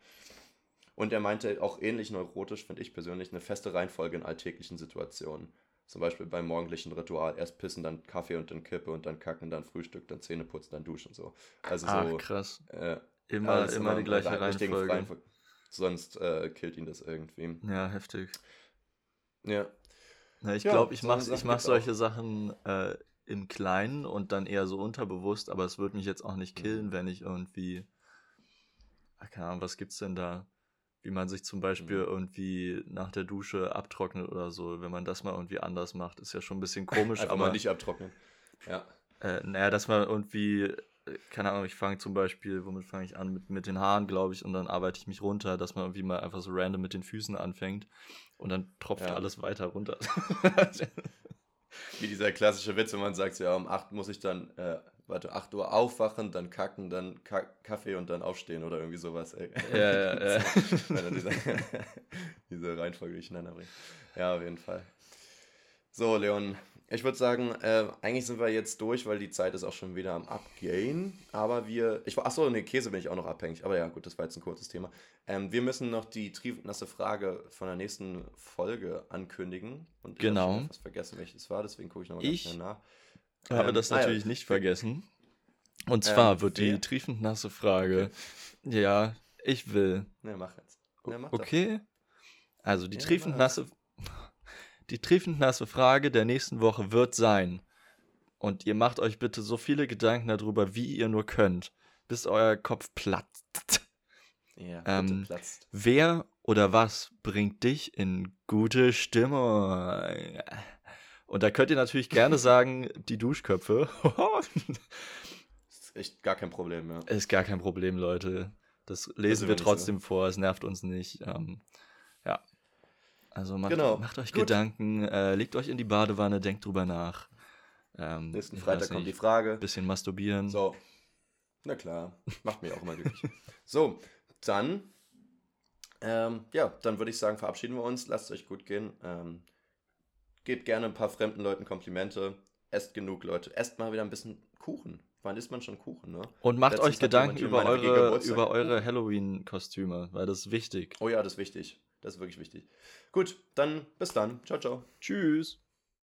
Und er meinte auch ähnlich neurotisch, finde ich persönlich, eine feste Reihenfolge in alltäglichen Situationen. Zum Beispiel beim morgendlichen Ritual. Erst pissen, dann Kaffee und dann Kippe und dann kacken, dann Frühstück, dann Zähne putzen, dann duschen. So. Also Ach, so. krass. Äh, Immer, alles immer die gleiche richtigen Reihenfolge. Sonst äh, killt ihn das irgendwie. Ja, heftig. Ja. Ja, ich Ja, glaube, ich so mache ich mach solche Sachen äh, im Kleinen und dann eher so unterbewusst, aber es würde mich jetzt auch nicht Mhm. killen, wenn ich irgendwie. Ah, Keine Ahnung, was gibt's denn da? Wie man sich zum Beispiel Mhm. irgendwie nach der Dusche abtrocknet oder so. Wenn man das mal irgendwie anders macht, ist ja schon ein bisschen komisch, Einfach aber. mal nicht abtrocknen. Ja. Äh, naja, dass man irgendwie, äh, keine Ahnung, ich fange zum Beispiel, womit fange ich an? Mit, mit den Haaren, glaube ich, und dann arbeite ich mich runter, dass man irgendwie mal einfach so random mit den Füßen anfängt und dann tropft Ja. alles weiter runter. Wie dieser klassische Witz, wenn man sagt, ja, um 8 muss ich dann, äh, warte, 8 Uhr aufwachen, dann kacken, dann Ka Kaffee und dann aufstehen oder irgendwie sowas. Ey. ja, ja, ja. Diese, diese Reihenfolge durcheinander bringt. Ja, auf jeden Fall. So, Leon, ich würde sagen, äh, eigentlich sind wir jetzt durch, weil die Zeit ist auch schon wieder am Abgehen. Aber wir, ich war, achso, nee, Käse bin ich auch noch abhängig. Aber ja, gut, das war jetzt ein kurzes Thema. Ähm, wir müssen noch die triefnasse Frage von der nächsten Folge ankündigen. Und ich Genau. habe vergessen, welches war, deswegen gucke ich nochmal ganz Ich schnell nach. Habe Ähm, das ah ja. natürlich nicht vergessen. Und zwar Ähm, wird wer? die triefend nasse Frage. Ja, ich will. Ne, mach jetzt. Ne, mach. Okay. Also die Ja, triefend nasse die triefend nasse Frage der nächsten Woche wird sein. Und ihr macht euch bitte so viele Gedanken darüber, wie ihr nur könnt, bis euer Kopf platzt. Ja, Ähm, platzt. Wer oder was bringt dich in gute Stimmung? Und da könnt ihr natürlich gerne sagen, die Duschköpfe. Ist echt gar kein Problem, ja. Ist gar kein Problem, Leute. Das lesen wir wir nicht trotzdem vor, es nervt uns nicht. Ähm, ja. Also macht, Genau. macht euch Gut. Gedanken, äh, legt euch in die Badewanne, denkt drüber nach. Ähm, Nächsten Freitag kommt die Frage. Bisschen masturbieren. So. Na klar. Macht mich auch immer glücklich. so, dann. Ähm, ja, dann würde ich sagen, verabschieden wir uns. Lasst es euch gut gehen. Ähm, gebt gerne ein paar fremden Leuten Komplimente. Esst genug, Leute. Esst mal wieder ein bisschen Kuchen. Wann isst man schon Kuchen, ne? Und macht Letztens euch Gedanken über eure, über eure Halloween-Kostüme, weil das ist wichtig. Oh ja, das ist wichtig. Das ist wirklich wichtig. Gut, dann bis dann. Ciao, ciao. Tschüss.